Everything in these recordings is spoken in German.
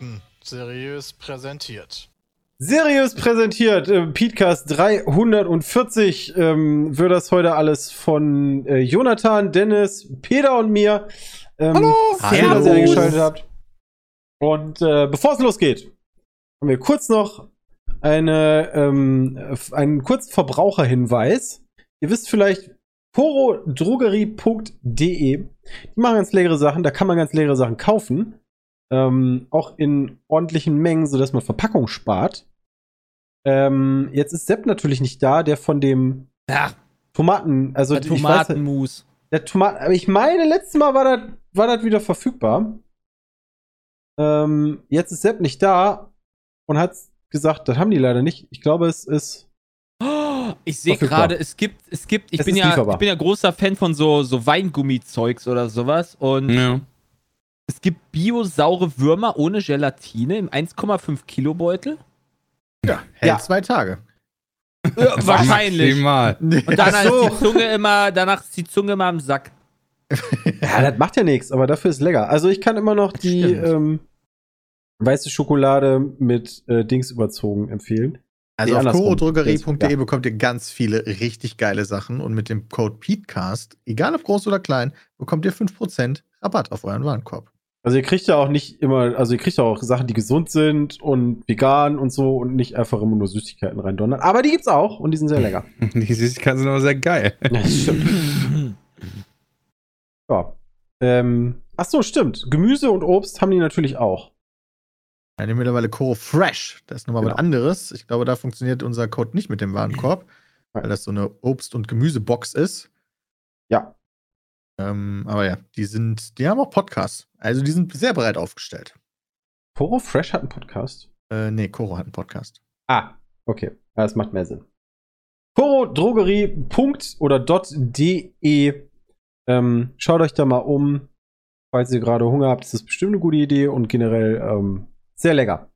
Fakten seriös präsentiert. Seriös präsentiert, äh, Podcast 340 ähm, wird das heute alles von äh, Jonathan, Dennis, Peter und mir. Ähm, Hallo, schön, dass ihr eingeschaltet habt. Und äh, bevor es losgeht, haben wir kurz noch eine, ähm, einen kurzen Verbraucherhinweis. Ihr wisst vielleicht, porodrogerie.de, die machen ganz leckere Sachen, da kann man ganz leckere Sachen kaufen. Ähm, auch in ordentlichen Mengen, sodass man Verpackung spart. Ähm, jetzt ist Sepp natürlich nicht da, der von dem Ja, Tomaten, also der ich weiß, Tomatenmus. der Tomaten, aber ich meine, letztes Mal war das, war das wieder verfügbar. Ähm, jetzt ist Sepp nicht da und hat gesagt, das haben die leider nicht. Ich glaube, es ist. Ich sehe gerade, es gibt, es gibt, ich Es bin ja, lieferbar. ich bin ja großer Fan von so, so Weingummizeugs oder sowas und Ja. Es gibt biosaure Würmer ohne Gelatine im 1,5 Kilo Beutel. Ja, hält Ja. zwei Tage. Ja, wahrscheinlich. Maximal. Und danach Ach so. ist die Zunge immer, danach ist die Zunge immer im Sack. Ja, das macht ja nichts, aber dafür ist lecker. Also ich kann immer noch die Stimmt. ähm, weiße Schokolade mit äh, Dings überzogen empfehlen. Also Nee, auf chorodrogerie.de Ja. bekommt ihr ganz viele richtig geile Sachen und mit dem Code PETECAST, egal ob groß oder klein, bekommt ihr 5% Rabatt auf euren Warenkorb. Also ihr kriegt ja auch nicht immer, also ihr kriegt ja auch Sachen, die gesund sind und vegan und so und nicht einfach immer nur Süßigkeiten reindonnern. Aber die gibt's auch und die sind sehr lecker. Die Süßigkeiten sind aber sehr geil. Ja, das stimmt. Ja. Ähm, ach so, stimmt. Gemüse und Obst haben die natürlich auch. Ja, die mittlerweile Coro Fresh, das ist nochmal Genau. was anderes. Ich glaube, da funktioniert unser Code nicht mit dem Warenkorb, weil das so eine Obst- und Gemüsebox ist. Ja. Ähm, aber ja, die sind, die haben auch Podcasts. Also die sind sehr breit aufgestellt. Poro Fresh hat einen Podcast. Äh, nee, Coro hat einen Podcast. Ah, okay. Das macht mehr Sinn. Porodrogerie. oder .de. Ähm, schaut euch da mal um. Falls ihr gerade Hunger habt, ist das bestimmt eine gute Idee und generell ähm, sehr lecker.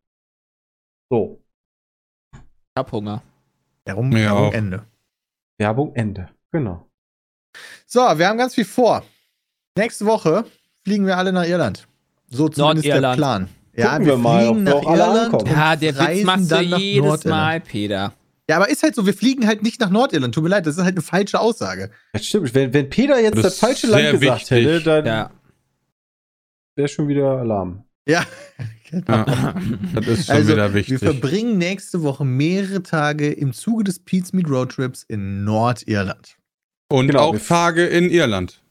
So, Ich hab Hunger. Darum Ja, Werbung auch. Ende. Werbung Ende. Genau. So, wir haben ganz viel vor. Nächste Woche fliegen wir alle nach Irland. So zumindest der. Plan. Ja, Gucken wir wir mal, fliegen wir nach Irland. Ja, der Witz reisen machst du dann nach jedes Nordirland. Mal, Peter. Ja, aber ist halt so, wir fliegen halt nicht nach Nordirland. Tut mir leid, das ist halt eine falsche Aussage. Das stimmt. Wenn, wenn Peter jetzt Das das, falsche Land gesagt wichtig. hätte, dann Ja. wäre schon wieder Alarm. Ja. Ja, das ist schon also, wieder wir wichtig. verbringen nächste Woche mehrere Tage im Zuge des Pete's Meat Road Trips in Nordirland. Und Genau, auch Tage in Irland.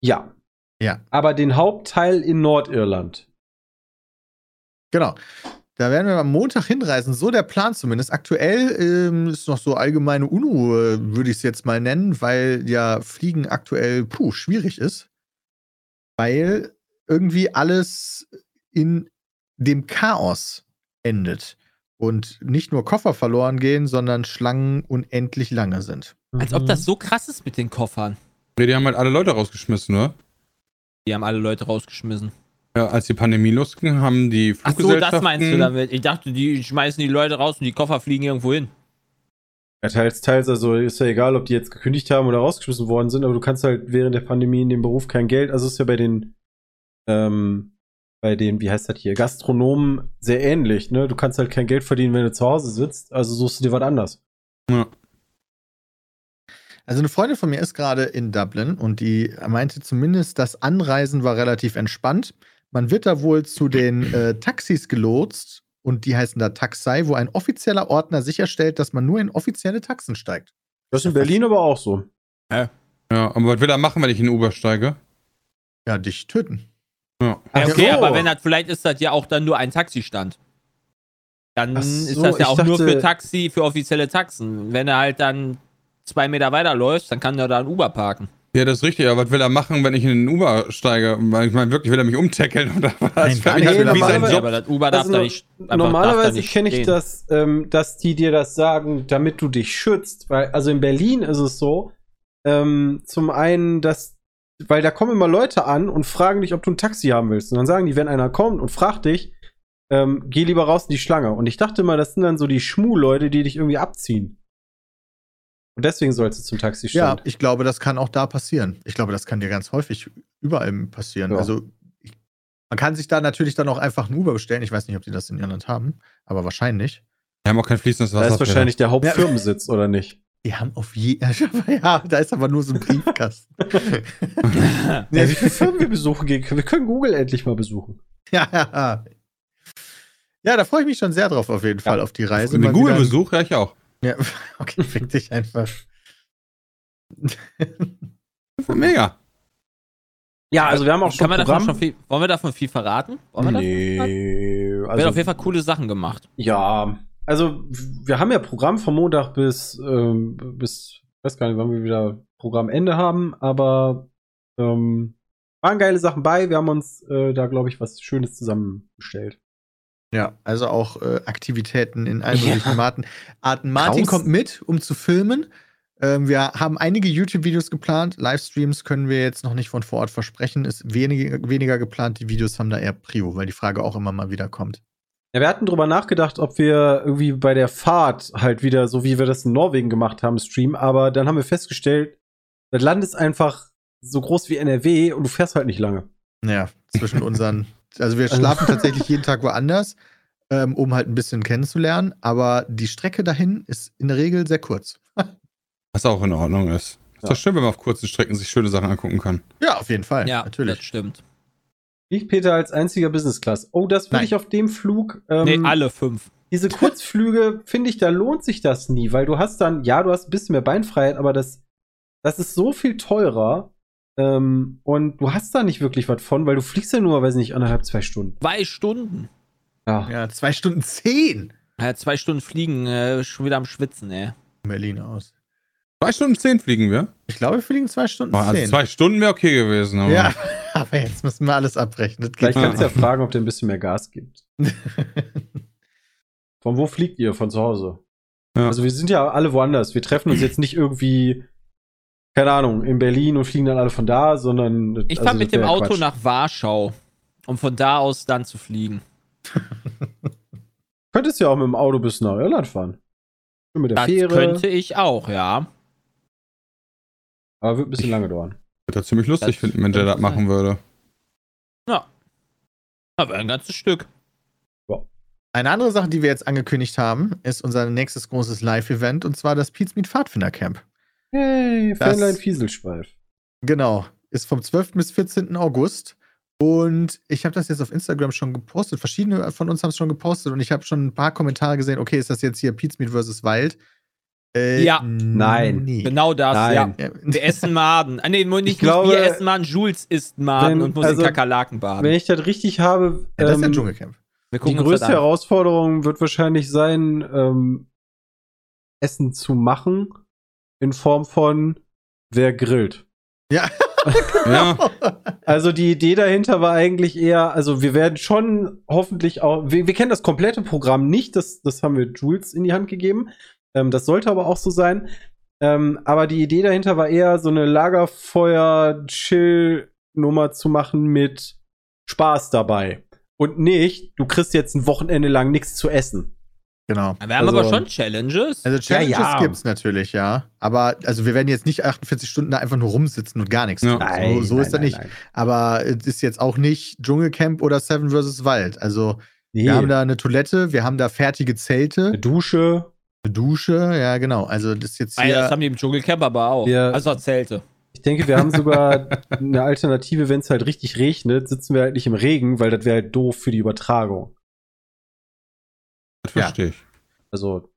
Ja. Ja. Aber den Hauptteil in Nordirland. Genau. Da werden wir am Montag hinreisen, so der Plan zumindest. Aktuell ähm, ist noch so allgemeine Unruhe, würde ich es jetzt mal nennen, weil ja Fliegen aktuell, puh, schwierig ist. Weil irgendwie alles in dem Chaos endet. Und nicht nur Koffer verloren gehen, sondern Schlangen unendlich lange sind. Als ob das so krass ist mit den Koffern. Ja, Die haben halt alle Leute rausgeschmissen, ne? Die haben alle Leute rausgeschmissen. Ja, als die Pandemie losging, haben die Ach so, Fluggesellschaften... das meinst du damit? Ich dachte, die schmeißen die Leute raus und die Koffer fliegen irgendwo hin. Ja, teils, teils, also ist ja egal, ob die jetzt gekündigt haben oder rausgeschmissen worden sind, aber du kannst halt während der Pandemie in dem Beruf kein Geld, also ist ja bei den, ähm, bei den, wie heißt das hier, Gastronomen sehr ähnlich, ne? Du kannst halt kein Geld verdienen, wenn du zu Hause sitzt, also suchst du dir was anderes. Ja. Also eine Freundin von mir ist gerade in Dublin und die meinte zumindest, das Anreisen war relativ entspannt. Man wird da wohl zu den äh, Taxis gelotst und die heißen da Taxi, wo ein offizieller Ordner sicherstellt, dass man nur in offizielle Taxen steigt. Das ist in Berlin aber auch so. Ja, aber was will er machen, wenn ich in den Uber steige? Ja, dich töten. Ja. Ach okay, so. aber wenn das, vielleicht ist das ja auch dann nur ein Taxistand. Dann Ach ist so, das ja auch nur dachte- für Taxi, für offizielle Taxen. Wenn er halt dann zwei Meter weiterläuft, dann kann er da ein Uber parken. Ja, das ist richtig, aber was will er machen, wenn ich in den Uber steige? Weil Ich meine, wirklich, will er mich umtackeln oder was? Nein, gar nicht, halt wie sein aber- Ja, Job. aber das Uber darf Also da nicht. Normalerweise da nicht kenne ich stehen. das, ähm, dass die dir das sagen, damit du dich schützt. Weil, also in Berlin ist es so, ähm, zum einen, dass, weil da kommen immer Leute an und fragen dich, ob du ein Taxi haben willst. Und dann sagen die, wenn einer kommt und fragt dich, ähm, geh lieber raus in die Schlange. Und ich dachte immer, das sind dann so die Schmu-Leute, die dich irgendwie abziehen. Und deswegen sollst du zum Ja, Taxistand. ich glaube, das kann auch da passieren. Ich glaube, das kann dir ganz häufig überall passieren. Ja. Also ich, Man kann sich da natürlich dann auch einfach ein Uber bestellen. Ich weiß nicht, ob die das in Irland haben, aber wahrscheinlich. Wir haben auch kein fließendes Da Wasser. ist wahrscheinlich der Hauptfirmensitz, oder nicht? Die haben auf je. Ja, da ist aber nur so ein Briefkasten. Ja, wie viele Firmen wir besuchen gehen können. Wir können Google endlich mal besuchen. ja, ja. Ja, da freue ich mich schon sehr drauf, auf jeden Fall, auf die Reise. Den Google-Besuch, ja, ich auch. Ja, okay, fick dich einfach. Mega. Ja, also wir haben auch schon Kann man davon Programm. schon viel, wollen wir davon viel verraten? Wollen wir davon viel verraten? nee, Wir also, haben auf jeden Fall coole Sachen gemacht. ja, also wir haben ja Programm von Montag bis, ähm, bis, ich weiß gar nicht, wann wir wieder Programmende haben, aber ähm, waren geile Sachen bei. Wir haben uns äh, da, glaube ich, was Schönes zusammengestellt. Ja, also auch äh, Aktivitäten in allen Ja. möglichen Arten. Arten. Martin Raus. kommt mit, um zu filmen. Ähm, wir haben einige YouTube-Videos geplant. Livestreams können wir jetzt noch nicht von vor Ort versprechen. Ist weniger, weniger geplant. Die Videos haben da eher Prio, weil die Frage auch immer mal wieder kommt. Ja, wir hatten drüber nachgedacht, ob wir irgendwie bei der Fahrt halt wieder, so wie wir das in Norwegen gemacht haben, streamen, aber dann haben wir festgestellt, das Land ist einfach so groß wie NRW und du fährst halt nicht lange. Ja, zwischen unseren. Also wir schlafen tatsächlich jeden Tag woanders, ähm, um halt ein bisschen kennenzulernen. Aber die Strecke dahin ist in der Regel sehr kurz. Was auch in Ordnung ist. Ist Ja. doch schön, wenn man auf kurzen Strecken sich schöne Sachen angucken kann. Ja, auf jeden Fall. Ja, natürlich. das stimmt. Fliegt Peter als einziger Business Class. Oh, das würde Nein. ich auf dem Flug. Ähm, nee, alle fünf. Diese Kurzflüge, finde ich, da lohnt sich das nie, weil du hast dann, ja, du hast ein bisschen mehr Beinfreiheit, aber das, das ist so viel teurer. Ähm, und du hast da nicht wirklich was von, weil du fliegst ja nur, weiß nicht, anderthalb, zwei Stunden. Zwei Stunden. Ja. Ja, zwei Stunden zehn. Ja, zwei Stunden fliegen, äh, schon wieder am Schwitzen, ey. Berlin aus. Zwei Stunden zehn fliegen wir. Ich glaube, wir fliegen zwei Stunden Boah, also zehn. zwei Stunden wäre okay gewesen. Aber Ja, aber jetzt müssen wir alles abrechnen. Das geht Vielleicht kannst du ja fragen, ob der ein bisschen mehr Gas gibt. Von wo fliegt ihr? Von zu Hause? Ja. Also wir sind ja alle woanders. Wir treffen uns jetzt nicht irgendwie, keine Ahnung, in Berlin und fliegen dann alle von da, sondern. Ich also fahre mit dem Auto Quatsch. nach Warschau, um von da aus dann zu fliegen. Könntest ja auch mit dem Auto bis nach Irland fahren. Mit der Das Fähre. könnte ich auch, ja. Aber wird ein bisschen lange dauern. würde das ziemlich lustig Das finden, wenn der das machen würde. Aber ein ganzes Stück. Eine andere Sache, die wir jetzt angekündigt haben, ist unser nächstes großes Live-Event und zwar das Pete's Meet Pfadfinder Camp. Hey, Fähnlein Fieselschweif. Genau. Ist vom 12. bis 14. August. Und ich habe das jetzt auf Instagram schon gepostet. Verschiedene von uns haben es schon gepostet und ich habe schon ein paar Kommentare gesehen. Okay, ist das jetzt hier Pete's Meet vs. Wild? Äh, Ja. Nein. Nee. Genau das, Nein. ja. Wir essen Maden. Ah, nee, nicht, Ich glaube, nicht wir essen Maden, Jules isst Maden wenn- und muss also, in Kakerlaken baden. Wenn ich das richtig habe, Ja, das ist ja ähm, Dschungelcamp. Wir die größte. Herausforderung wird wahrscheinlich sein, ähm, Essen zu machen in Form von wer grillt. Ja. Ja. Also die Idee dahinter war eigentlich eher, also wir werden schon hoffentlich auch, wir, wir kennen das komplette Programm nicht, das, das haben wir Jules in die Hand gegeben. Ähm, das sollte aber auch so sein. Ähm, aber die Idee dahinter war eher so eine Lagerfeuer-Chill-Nummer zu machen mit Spaß dabei. Und nicht, du kriegst jetzt ein Wochenende lang nichts zu essen. Genau. Wir haben Also- aber schon Challenges. Also Challenges Ja, ja. gibt's natürlich, ja. Aber also wir werden jetzt nicht 48 Stunden da einfach nur rumsitzen und gar nichts Ja. tun. so so ist das nicht. Aber es ist jetzt auch nicht Dschungelcamp oder Seven vs. Wild. Also Nee. wir haben da eine Toilette, wir haben da fertige Zelte, eine Dusche. eine Dusche, ja genau. Also das ist jetzt ja, das hier. haben die im Dschungelcamp aber auch. Wir- also Zelte. Ich denke, wir haben sogar eine Alternative, wenn es halt richtig regnet, sitzen wir halt nicht im Regen, weil das wäre halt doof für die Übertragung. Das Ja. verstehe ich. Also,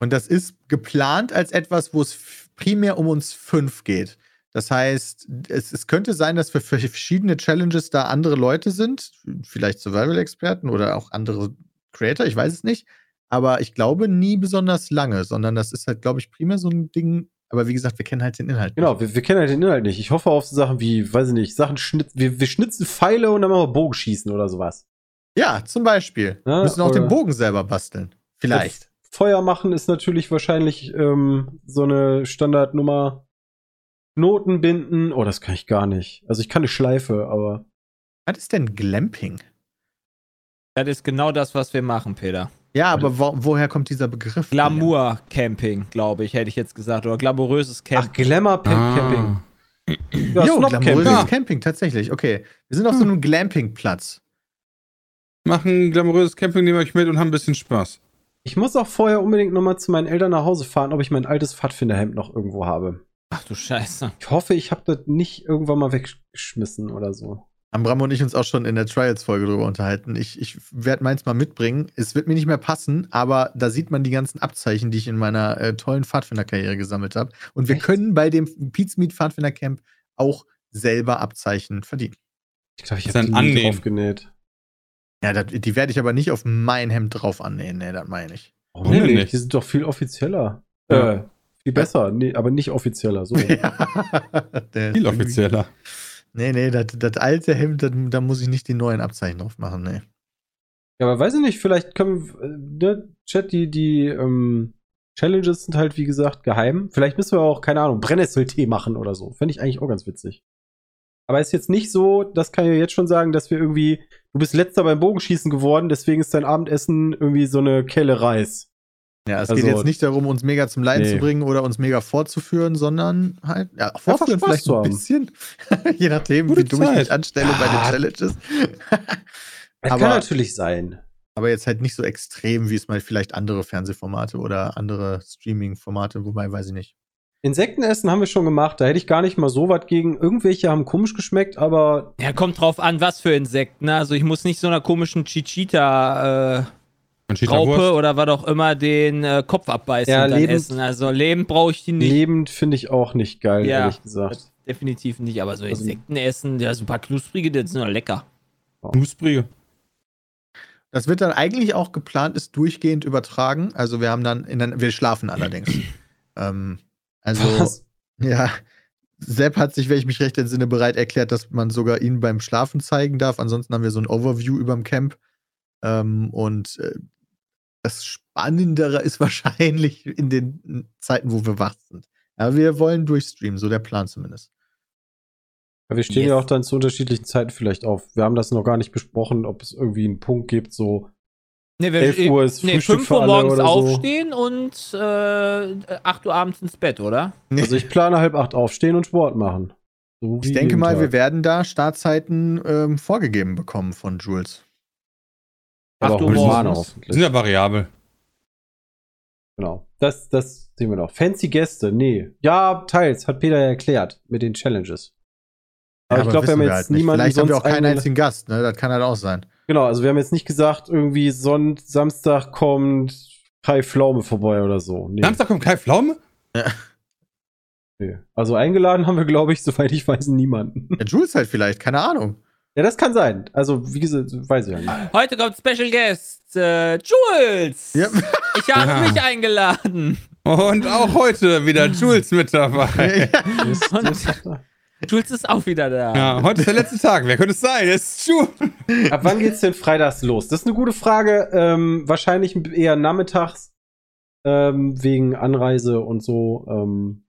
Und das ist geplant als etwas, wo es primär um uns fünf geht. Das heißt, es, es könnte sein, dass für, für verschiedene Challenges da andere Leute sind, vielleicht Survival-Experten oder auch andere Creator, ich weiß es nicht. Aber ich glaube nie besonders lange, sondern das ist halt, glaube ich, primär so ein Ding. Aber wie gesagt, wir kennen halt den Inhalt. genau, nicht. wir, wir kennen halt den Inhalt nicht. Ich hoffe auf so Sachen wie, weiß ich nicht, Sachen schnitzen, wir, wir schnitzen Pfeile und dann machen wir Bogenschießen oder sowas. Ja, zum Beispiel. Ja, müssen auch den Bogen selber basteln. Vielleicht. Feuer machen ist natürlich wahrscheinlich ähm, so eine Standardnummer. Knoten binden, oh, das kann ich gar nicht. Also ich kann eine Schleife, aber Was ist denn Glamping? Das ist genau das, was wir machen, Peter. Ja, aber wo, woher kommt dieser Begriff? Glamour-Camping, glaube ich, hätte ich jetzt gesagt. Oder glamouröses ach, Camping. Glamour Pam Ah. Camping. Ja, jo, glamouröses Camping. Camping. tatsächlich. Okay. Wir sind auf so einem Glamping-Platz. Machen ein glamouröses Camping, nehmen euch mit und haben ein bisschen Spaß. Ich muss auch vorher unbedingt nochmal zu meinen Eltern nach Hause fahren, ob ich mein altes Pfadfinderhemd noch irgendwo habe. Ach du Scheiße. Ich hoffe, ich habe das nicht irgendwann mal weggeschmissen oder so. Haben Bram und ich uns auch schon in der Trials-Folge drüber unterhalten. Ich, ich werde meins mal mitbringen. Es wird mir nicht mehr passen, aber da sieht man die ganzen Abzeichen, die ich in meiner äh, tollen Pfadfinderkarriere gesammelt habe. Und wir Echt? können bei dem Pete's Meat Pfadfindercamp auch selber Abzeichen verdienen. Ich glaube, ich habe die ein nie draufgenäht. Ja, das, die werde ich aber nicht auf mein Hemd drauf annähen. Nee, das meine ich. Warum denn nicht? Die sind doch viel offizieller. Ja. Äh, viel besser, nee, aber nicht offizieller. So. Der- Viel offizieller. Nee, nee, das, das alte Hemd, das, da muss ich nicht die neuen Abzeichen drauf machen, nee. Ja, aber weiß ich nicht, vielleicht können wir, äh, ne, Chat, die, die ähm, Challenges sind halt, wie gesagt, geheim. Vielleicht müssen wir auch, keine Ahnung, Brennnesseltee machen oder so. Fände ich eigentlich auch ganz witzig. Aber ist jetzt nicht so, das kann ich ja jetzt schon sagen, dass wir irgendwie, du bist letzter beim Bogenschießen geworden, deswegen ist dein Abendessen irgendwie so eine Kelle Reis. Ja, es Also- geht jetzt nicht darum, uns mega zum Leiden Nee. zu bringen oder uns mega vorzuführen, sondern halt, ja, vorführen vielleicht ein bisschen. Je nachdem, Gute wie dumm ich mich Zeit. anstelle bei den Ah. Challenges. Das Aber- kann natürlich sein. Aber jetzt halt nicht so extrem, wie es mal vielleicht andere Fernsehformate oder andere Streaming-Formate, wobei weiß ich nicht. Insektenessen haben wir schon gemacht, da hätte ich gar nicht mal so was gegen. Irgendwelche haben komisch geschmeckt, aber Ja, kommt drauf an, was für Insekten. ne? Also ich muss nicht so einer komischen Chichita äh, Raupe oder was auch immer den äh, Kopf abbeißen Ja, und dann lebend- essen. Also lebend brauche ich die nicht. lebend finde ich auch nicht geil, Ja. ehrlich gesagt. Definitiv nicht, aber so Also- Insekten essen, ja, so ein paar knusprige, die sind doch lecker. Knusprige. Das wird dann eigentlich auch geplant, ist durchgehend übertragen. Also wir haben dann, in der, wir schlafen allerdings. ähm, also, Was? ja, Sepp hat sich, wenn ich mich recht entsinne, bereit erklärt, dass man sogar ihn beim Schlafen zeigen darf. Ansonsten haben wir so ein Overview überm Camp. Ähm, und äh, das Spannendere ist wahrscheinlich in den Zeiten, wo wir wach sind. Aber wir wollen durchstreamen, so der Plan zumindest. Ja, wir stehen Yes. ja auch dann zu unterschiedlichen Zeiten vielleicht auf. Wir haben das noch gar nicht besprochen, ob es irgendwie einen Punkt gibt, so Nee, wir, 11 Uhr ist nee, Frühstück 5 für Uhr morgens oder so. aufstehen und äh, 8 Uhr abends ins Bett, oder? Also ich plane halb acht aufstehen und Sport machen. So Ich denke mal, Tag. wir werden da Startzeiten ähm, vorgegeben bekommen von Jules. Aber 8 Uhr morgens. Sind ja variabel. Genau. Das, das sehen wir noch. Fancy Gäste, nee. Ja, teils, hat Peter ja erklärt mit den Challenges. Aber ich glaube, wir haben jetzt halt niemanden Vielleicht haben wir auch sonst keinen einzigen Gast, ne? Das kann halt auch sein. Genau, also wir haben jetzt nicht gesagt, irgendwie Sonnt Samstag kommt Kai Pflaume vorbei oder so. Nee, Samstag kommt Kai Pflaume? nee. Also eingeladen haben wir, glaube ich, soweit ich weiß, niemanden. Ja, Jules halt vielleicht, keine Ahnung. Ja, das kann sein. Also, wie gesagt, weiß ich ja nicht. Heute kommt Special Guest äh, Jules. Ja. Ich habe Ja. mich eingeladen. Und auch heute wieder Jules mit dabei. Ist- Und- Jules ist auch wieder da. Ja, heute ist der letzte Tag. Wer könnte es sein? Es ist Jules. Ab wann geht's denn freitags los? Das ist eine gute Frage. Ähm, wahrscheinlich eher nachmittags. Ähm, wegen Anreise und so. Ähm,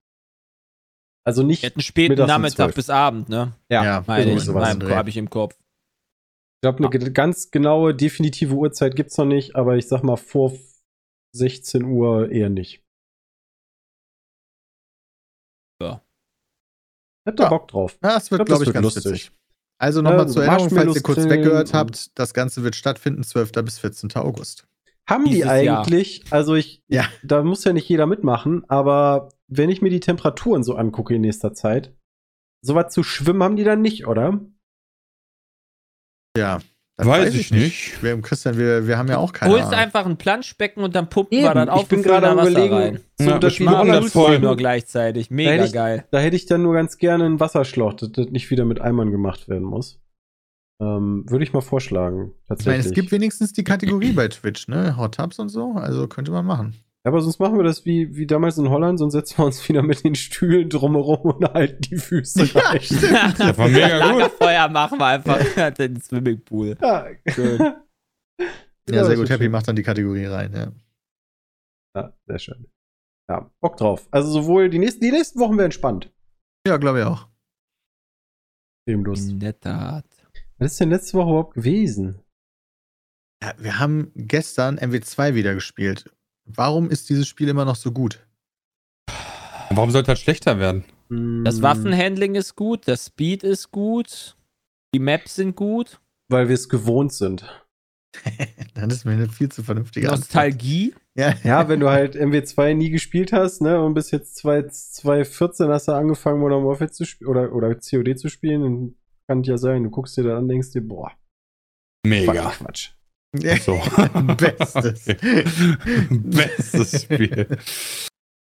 also nicht. Wir hatten späten Mittags Nachmittag 12. bis Abend, ne? Ja, Meine irgendwie ich, habe ich im Kopf. Ich glaube, eine ge- ganz genaue, definitive Uhrzeit gibt's noch nicht, aber ich sag mal vor 16 Uhr eher nicht. Habt ihr Ja. Bock drauf? Ja, das wird, Ich glaub, glaube ich, wird ganz lustig. witzig. Also nochmal Ja, zur Erinnerung, falls ihr kurz weggehört habt, das Ganze wird stattfinden, 12. bis 14. August. Haben die Dieses Jahr. eigentlich, also ich, Ja. da muss ja nicht jeder mitmachen, aber wenn ich mir die Temperaturen so angucke in nächster Zeit, sowas zu schwimmen haben die dann nicht, oder? Ja. Das Weiß ich nicht. Wir, Christian, wir, wir haben ja auch keine Holst Ahnung. einfach ein Planschbecken und dann pumpen Eben, wir dann auf ich bin und füllen gerade da am Wasser überlegen, rein. so Ja, dass Machen das voll. nur gleichzeitig. Da Mega hätte ich- geil. Da hätte ich dann nur ganz gerne einen Wasserschlauch, dass das nicht wieder mit Eimern gemacht werden muss. Ähm, Würde ich mal vorschlagen. Ich Tatsächlich. meine, es gibt wenigstens die Kategorie bei Twitch, ne? Hot Tubs und so, also könnte man machen. Aber sonst machen wir das wie, wie damals in Holland, sonst setzen wir uns wieder mit den Stühlen drumherum und halten die Füße Ja, rein. stimmt. Das war mega gut. Lagerfeuer machen wir einfach den Swimmingpool. Ja, Schön. Ja, sehr gut. Happy schön. macht dann die Kategorie rein, ja. Ja, sehr schön. Ja, Bock drauf. Also sowohl die nächsten, die nächsten Wochen werden spannend. Ja, glaube ich auch. Themenlos. In der Tat. Was ist denn letzte Woche überhaupt gewesen? Ja, wir haben gestern MW2 wieder gespielt. Warum ist dieses Spiel immer noch so gut? Warum sollte das schlechter werden? Das Waffenhandling ist gut, das Speed ist gut, die Maps sind gut. Weil wir es gewohnt sind. Das ist mir eine viel zu vernünftige Antwort. Nostalgie. Ja. Ja, wenn du halt MW2 nie gespielt hast, ne, und bis jetzt 2014 hast du angefangen, Modern Warfare zu spielen oder, oder COD zu spielen, dann kann ja sein, du guckst dir da an, denkst dir, boah, Mega. Quatsch. So. Bestes. Bestes Spiel.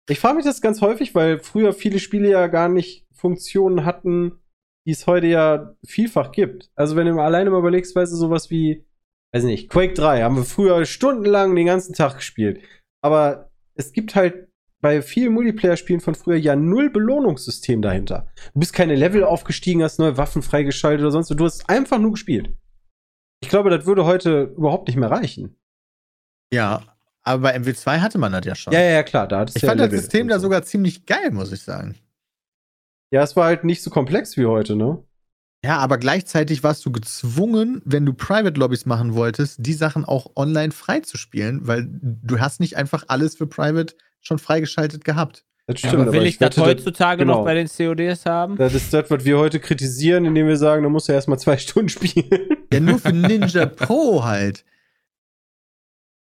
Ich frage mich das ganz häufig, weil früher viele Spiele ja gar nicht Funktionen hatten, die es heute ja vielfach gibt. Also wenn du mal alleine mal überlegst, weißt du, sowas wie, weiß nicht, Quake 3 haben wir früher stundenlang den ganzen Tag gespielt. Aber es gibt halt bei vielen Multiplayer-Spielen von früher ja null Belohnungssystem dahinter. Du bist keine Level aufgestiegen, hast neue Waffen freigeschaltet oder sonst was. Du hast einfach nur gespielt. Ich glaube, das würde heute überhaupt nicht mehr reichen. Ja, aber bei MW2 hatte man das ja schon. Ja, ja, ja, klar. Da ich du ja fand das System da so. sogar ziemlich geil, muss ich sagen. Ja, es war halt nicht so komplex wie heute, ne? Ja, aber gleichzeitig warst du gezwungen, wenn du Private Lobbys machen wolltest, die Sachen auch online freizuspielen, weil du hast nicht einfach alles für Private schon freigeschaltet gehabt. Das Ja, stimmt, aber will ich das heutzutage genau. noch bei den CODs haben? Das ist das, was wir heute kritisieren, indem wir sagen, da musst du erstmal zwei Stunden spielen. Ja, nur für Ninja Pro halt.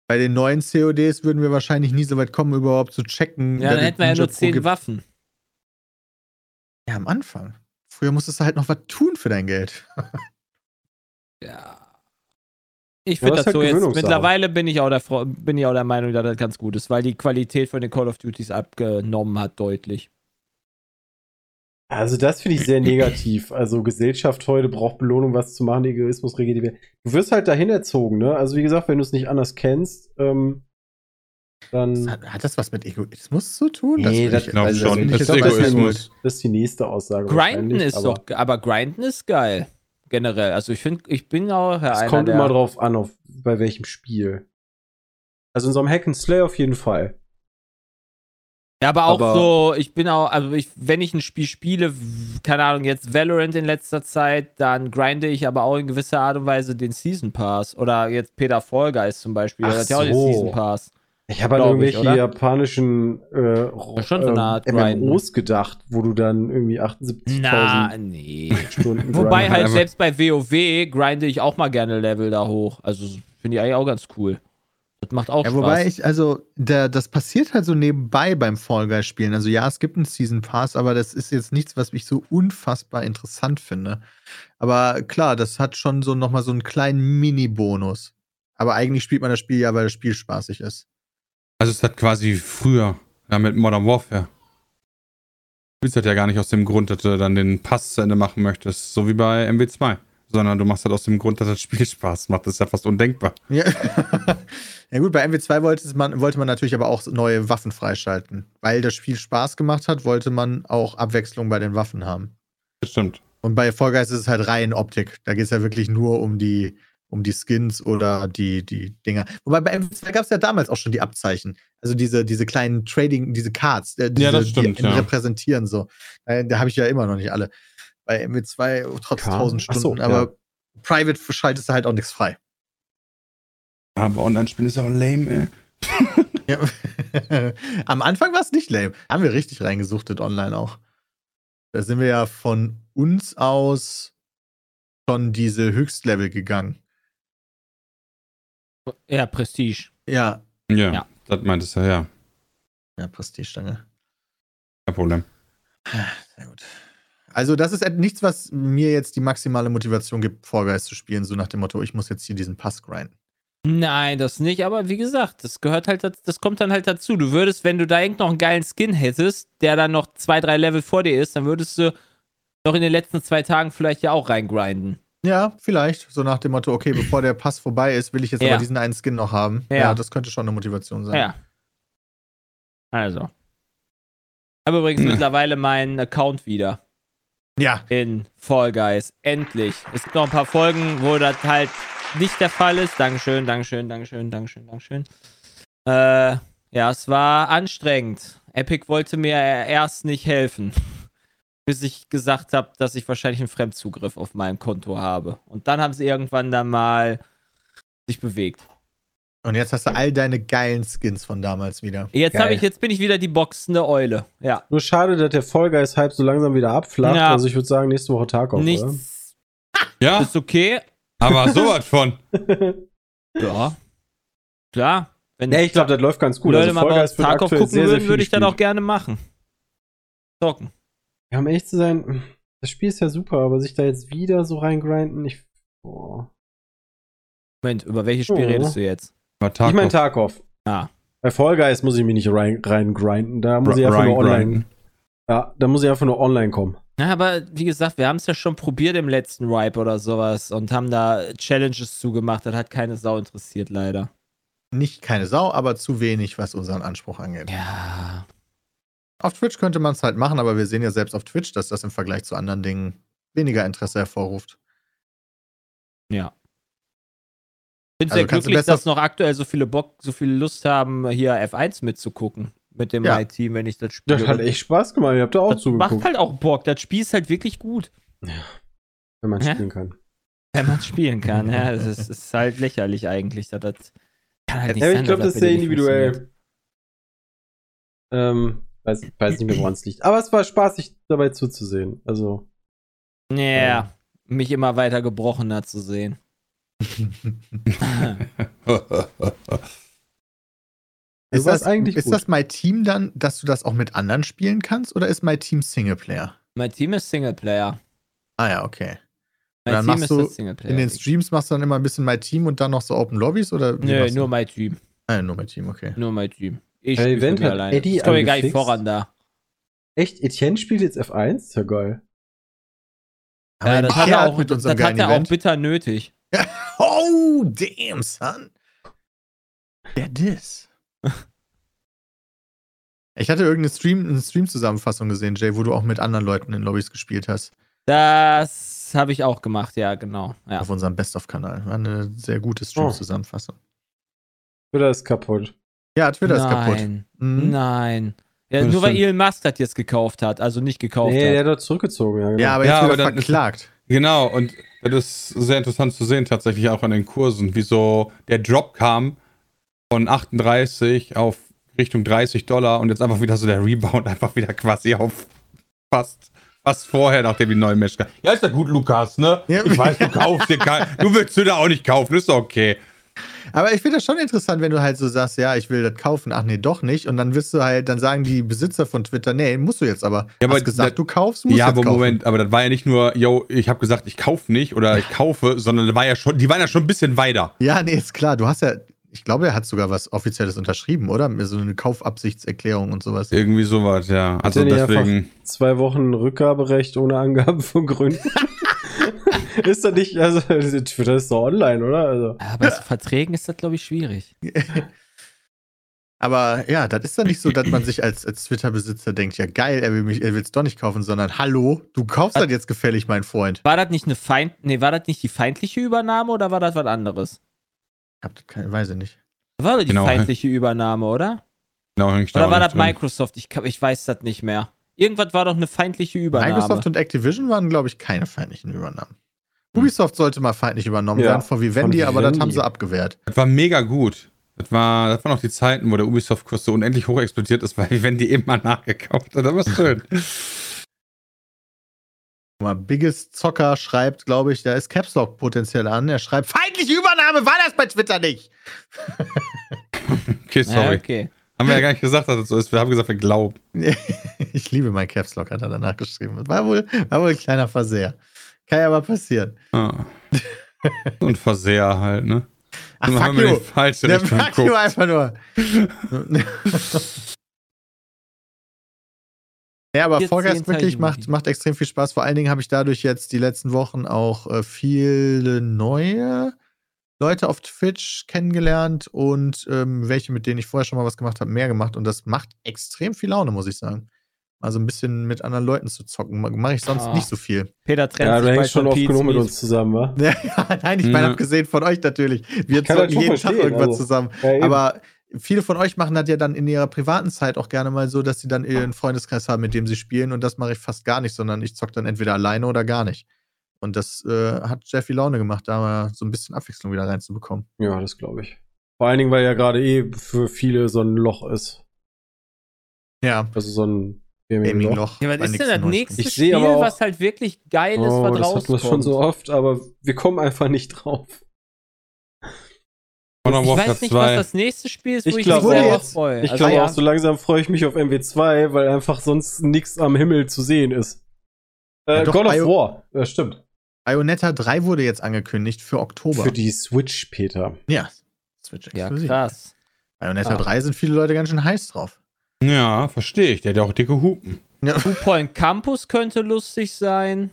Bei den neuen CODs würden wir wahrscheinlich nie so weit kommen, überhaupt zu checken. Ja, dann hätten wir ja nur Pro zehn gibt. Waffen. Ja, am Anfang. Früher musstest du halt noch was tun für dein Geld. Ja. Ich Ja, finde das das ist so halt jetzt. Mittlerweile bin ich, auch der, bin ich auch der Meinung, dass das ganz gut ist, weil die Qualität von den Call of Duties abgenommen hat, deutlich. Also, das finde ich sehr negativ. Also, Gesellschaft heute braucht Belohnung, was zu machen, Egoismus regelt die Welt. Du wirst halt dahin erzogen, ne? Also, wie gesagt, wenn du es nicht anders kennst, ähm, dann. Hat, hat das was mit Egoismus zu tun? Nee, das- ich- Ich glaube Also, schon. finde Das ich ist auch ein bisschen Egoismus. Das ist die nächste Aussage. Grinden ist aber doch, aber Grinden ist geil. Generell. Also ich finde, ich bin auch Es kommt der, immer drauf an, auf, bei welchem Spiel. Also, in so einem Hack and Slay auf jeden Fall. Ja, aber auch aber- so, ich bin auch, also ich, wenn ich ein Spiel spiele, keine Ahnung, jetzt Valorant in letzter Zeit, dann grinde ich aber auch in gewisser Art und Weise den Season Pass. Oder jetzt Peter Guys zum Beispiel, Ach der hat ja auch den so. Season Pass. Ich habe an ich, irgendwelche oder? japanischen äh, schon so eine Art Grinden. MMOs gedacht, wo du dann irgendwie 78.000 Na, nee. Stunden Wobei halt selbst bei WoW grinde ich auch mal gerne Level da hoch. Also finde ich eigentlich auch ganz cool. Das macht auch Ja, Spaß. wobei ich, also, der, das passiert halt so nebenbei beim Fall Guys Spielen. Also, ja, es gibt einen Season Pass, aber das ist jetzt nichts, was ich so unfassbar interessant finde. Aber klar, das hat schon so nochmal so einen kleinen Mini-Bonus. Aber eigentlich spielt man das Spiel ja, weil das Spiel spaßig ist. Also es hat quasi früher, ja, mit Modern Warfare. Du spielst das ja gar nicht aus dem Grund, dass du dann den Pass zu Ende machen möchtest, so wie bei MW2. Sondern du machst das aus dem Grund, dass das Spiel Spaß macht. Das ist ja fast undenkbar. Ja, ja gut, bei MW2 wollte man, wollte man natürlich aber auch neue Waffen freischalten. Weil das Spiel Spaß gemacht hat, wollte man auch Abwechslung bei den Waffen haben. Das stimmt. Und bei Fall Guys ist es halt rein Optik. Da geht es ja wirklich nur um die, um die Skins oder die, die Dinger. Wobei bei MW2 gab es ja damals auch schon die Abzeichen. Also diese, diese kleinen Trading, diese Cards, äh, diese, Ja, das stimmt, die ja. repräsentieren so. Äh, da habe ich ja immer noch nicht alle. Bei MW2 trotz Card? 1000 Ach so, Stunden, aber Private schaltest du halt auch nichts frei. Aber Online-Spielen ist auch lame, ey. Ja. Am Anfang war es nicht lame. Haben wir richtig reingesuchtet online auch. Da sind wir ja von uns aus schon diese Höchstlevel gegangen. ja, Prestige. Ja. Ja, Ja. das meintest du, ja. Ja, Prestige-Stange. Kein Problem. Sehr gut. Also, das ist nichts, was mir jetzt die maximale Motivation gibt, Guys zu spielen, so nach dem Motto, ich muss jetzt hier diesen Pass grinden. Nein, das nicht, aber wie gesagt, das gehört halt, das kommt dann halt dazu. Du würdest, wenn du da irgend noch einen geilen Skin hättest, der dann noch zwei, drei Level vor dir ist, dann würdest du noch in den letzten zwei Tagen vielleicht ja auch reingrinden. Ja, vielleicht. So nach dem Motto, okay, bevor der Pass vorbei ist, will ich jetzt Ja. aber diesen einen Skin noch haben. Ja. Ja. das könnte schon eine Motivation sein. Ja. Also. Habe übrigens mittlerweile meinen Account wieder Ja. in Fall Guys. Endlich. Es gibt noch ein paar Folgen, wo das halt nicht der Fall ist. Dankeschön, Dankeschön, Dankeschön, Dankeschön, Dankeschön. Äh, ja, es war anstrengend. Epic wollte mir erst nicht helfen. Bis ich gesagt habe, dass ich wahrscheinlich einen Fremdzugriff auf meinem Konto habe. Und dann haben sie irgendwann dann mal sich bewegt. Und jetzt hast du all deine geilen Skins von damals wieder. Jetzt, Geil. hab ich, jetzt bin ich wieder die boxende Eule. Ja. Nur schade, dass der Guys Hype so langsam wieder abflacht. Ja. Also ich würde sagen, nächste Woche Tag auf, oder? Nichts Ja, ist okay. aber sowas von. Ja. Klar. Wenn Ja, ich glaube, das läuft ganz gut. Leute also mal bei Voll Guys uns wird Tarkov gucken sehr, sehr würden, würde ich dann auch gerne machen. Zocken. Ja, um ehrlich zu sein, das Spiel ist ja super, aber sich da jetzt wieder so reingrinden, ich. Boah. Moment, über welches Spiel Oh. redest du jetzt? War Ich meine Tarkov. Tarkov. Ah. Bei Fall Guys muss ich mich nicht rein, reingrinden. Da muss ich einfach Ryan nur online. Grinden. Ja, da muss ich einfach nur online kommen. Ja, aber wie gesagt, wir haben es ja schon probiert im letzten Ripe oder sowas und haben da Challenges zugemacht. Das hat keine Sau interessiert, leider. Nicht keine Sau, aber zu wenig, was unseren Anspruch angeht. Ja. Auf Twitch könnte man es halt machen, aber wir sehen ja selbst auf Twitch, dass das im Vergleich zu anderen Dingen weniger Interesse hervorruft. Ja. Ich bin Also sehr glücklich, dass noch aktuell so viele Bock, so viel Lust haben, hier F1 mitzugucken. Mit dem Ja. My-Team, wenn ich das spiele. Das hat echt Spaß gemacht. Ihr habt da auch das macht zugeguckt, halt auch Bock. Das Spiel ist halt wirklich gut, wenn man Hä? spielen kann. wenn man spielen kann. ja, es ist, ist halt lächerlich eigentlich. dass Das kann halt nicht Ja, sein, ich glaube, dass das ist sehr individuell. Ähm, weiß, weiß nicht mehr, woran es liegt. Aber es war spaßig, dabei zuzusehen. Also, Ja, Ja. mich immer weiter gebrochener zu sehen. Ist das, eigentlich ist gut. das My Team dann, dass du das auch mit anderen spielen kannst oder ist My Team Singleplayer? mein Team ist Singleplayer. Ah ja, okay. Mein dann Team machst ist du das Singleplayer. In den Streams machst du dann immer ein bisschen My Team und dann noch so Open Lobbies oder du? nur mein Team. Ah, nur My Team, okay. Nur mein Team. Ich mir hat alleine. Eddie ich komme gar nicht voran da. echt, Etienne spielt jetzt F1? Ist ja geil. Aber Ja, das hat er auch, mit das unserem hat geilen er auch bitter nötig. Oh, damn, son. Wer das? Ich hatte irgendeine Stream, eine Stream-Zusammenfassung gesehen, Jay, wo du auch mit anderen Leuten in Lobbys gespielt hast. Das habe ich auch gemacht, ja, genau. Ja. Auf unserem Best-of-Kanal. War eine sehr gute Stream-Zusammenfassung. Twitter ist kaputt. Ja, Twitter ist kaputt. Nein, Mhm. nein. Ja, nur weil. Elon Musk das jetzt gekauft hat, also nicht gekauft Nee, der hat. hat das zurückgezogen, ja. Genau. Ja, aber Ja, jetzt aber dann ist- verklagt. Genau, und das ist sehr interessant zu sehen, tatsächlich auch an den Kursen, wie so der Drop kam von 38 auf Richtung 30 Dollar und jetzt einfach wieder so der Rebound, einfach wieder quasi auf fast, fast vorher, nachdem die neue Mesh kam. Ja, ist ja gut, Lukas, ne? Ich weiß, du kaufst dir kein, du willst dir da auch nicht kaufen, ist okay. Aber ich finde das schon interessant, wenn du halt so sagst, ja, ich will das kaufen, ach nee, doch nicht. Und dann wirst du halt, dann sagen die Besitzer von Twitter, nee, musst du jetzt aber. Ja, aber Hast gesagt, das- du kaufst, musst ja, jetzt aber. Moment, aber das war ja nicht nur, yo, ich habe gesagt, ich kaufe nicht oder ich kaufe, sondern das war ja schon, die waren ja schon ein bisschen weiter. Ja, nee, ist klar. Du hast ja, ich glaube, er hat sogar was Offizielles unterschrieben, oder? So eine Kaufabsichtserklärung und sowas. Irgendwie sowas, ja. Also deswegen. Zwei Wochen Rückgaberecht ohne Angabe von Gründen. ist das nicht, also Twitter ist doch online, oder? Also, Ja, bei so Verträgen ist das, glaube ich, schwierig. Aber ja, das ist dann nicht so, dass man sich als, als Twitter-Besitzer denkt, ja geil, er will mich, er will es doch nicht kaufen, sondern hallo, du kaufst das jetzt gefällig, mein Freund. War das nicht eine Feind, nee, war das nicht die feindliche Übernahme oder war das was anderes? Hab das keine, weiß ich nicht. War das die Genau. feindliche Übernahme, oder? Genau, ich Oder war das drin. Microsoft? Ich, ich weiß das nicht mehr. Irgendwas war doch eine feindliche Übernahme. Microsoft und Activision waren, glaube ich, keine feindlichen Übernahmen. Ubisoft sollte mal feindlich übernommen Ja, werden von Vivendi, von aber das haben Vivendi. sie abgewehrt. Das war mega gut. Das, war, das waren noch die Zeiten, wo der Ubisoft-Kurs so unendlich hoch explodiert ist, weil wenn die immer nachgekauft hat. Das war schön. Guck Mal, Biggest Zocker schreibt, glaube ich, da ist Caps Lock potenziell an. Er schreibt, feindliche Übernahme war das bei Twitter nicht. Okay, Ja, sorry. okay. Haben wir ja gar nicht gesagt, dass es so ist. Wir haben gesagt, wir glauben. ich liebe mein Caps Lock, hat er danach geschrieben. War wohl, war wohl ein kleiner Versehr. Kann ja aber passieren. Ah. Ein Verseher halt, ne? Ach, fuck haben wir falsche Der Richtung fuck you einfach nur. ja, aber 14. Fall Guys wirklich macht, macht extrem viel Spaß. Vor allen Dingen habe ich dadurch jetzt die letzten Wochen auch äh, viele neue Leute auf Twitch kennengelernt und ähm, welche, mit denen ich vorher schon mal was gemacht habe, mehr gemacht. Und das macht extrem viel Laune, muss ich sagen. Also ein bisschen mit anderen Leuten zu zocken. Mache ich sonst Ah. nicht so viel. Peter trennt ja, sich du hängst schon oft genug mit uns zusammen, wa? Ja, nein, ich meine, Ja. abgesehen von euch natürlich. Wir zocken jeden Tag irgendwas also. zusammen. Ja. Aber viele von euch machen das ja dann in ihrer privaten Zeit auch gerne mal so, dass sie dann ihren Freundeskreis haben, mit dem sie spielen. Und das mache ich fast gar nicht, sondern ich zocke dann entweder alleine oder gar nicht. Und das äh, hat sehr viel Laune gemacht, da mal so ein bisschen Abwechslung wieder reinzubekommen. Ja, das glaube ich. Vor allen Dingen, weil ja gerade eh für viele so ein Loch ist. Ja, Also so ein Gaming-Loch. Gaming-Loch. Ja, was ist denn das nächste Ich sehe Spiel, aber auch- was halt wirklich geil ist, Oh, was das hatten wir rauskommt? schon so oft, aber wir kommen einfach nicht drauf. Ich weiß nicht, 2. was das nächste Spiel ist, wo Ich ich, glaube mich selber auch. freue. Ich Also, glaube ja. auch, so langsam freue ich mich auf MW2, weil einfach sonst nichts am Himmel zu sehen ist. Äh, Ja, doch, God of Bio- War, ja, stimmt. Bayonetta 3 wurde jetzt angekündigt für Oktober. Für die Switch, Peter. ja, Switch Ja, exklusiv. krass. Bayonetta Ah. 3 sind viele Leute ganz schön heiß drauf. Ja, verstehe ich. Der hat ja auch dicke Hupen. Ja. Two Point Campus könnte lustig sein.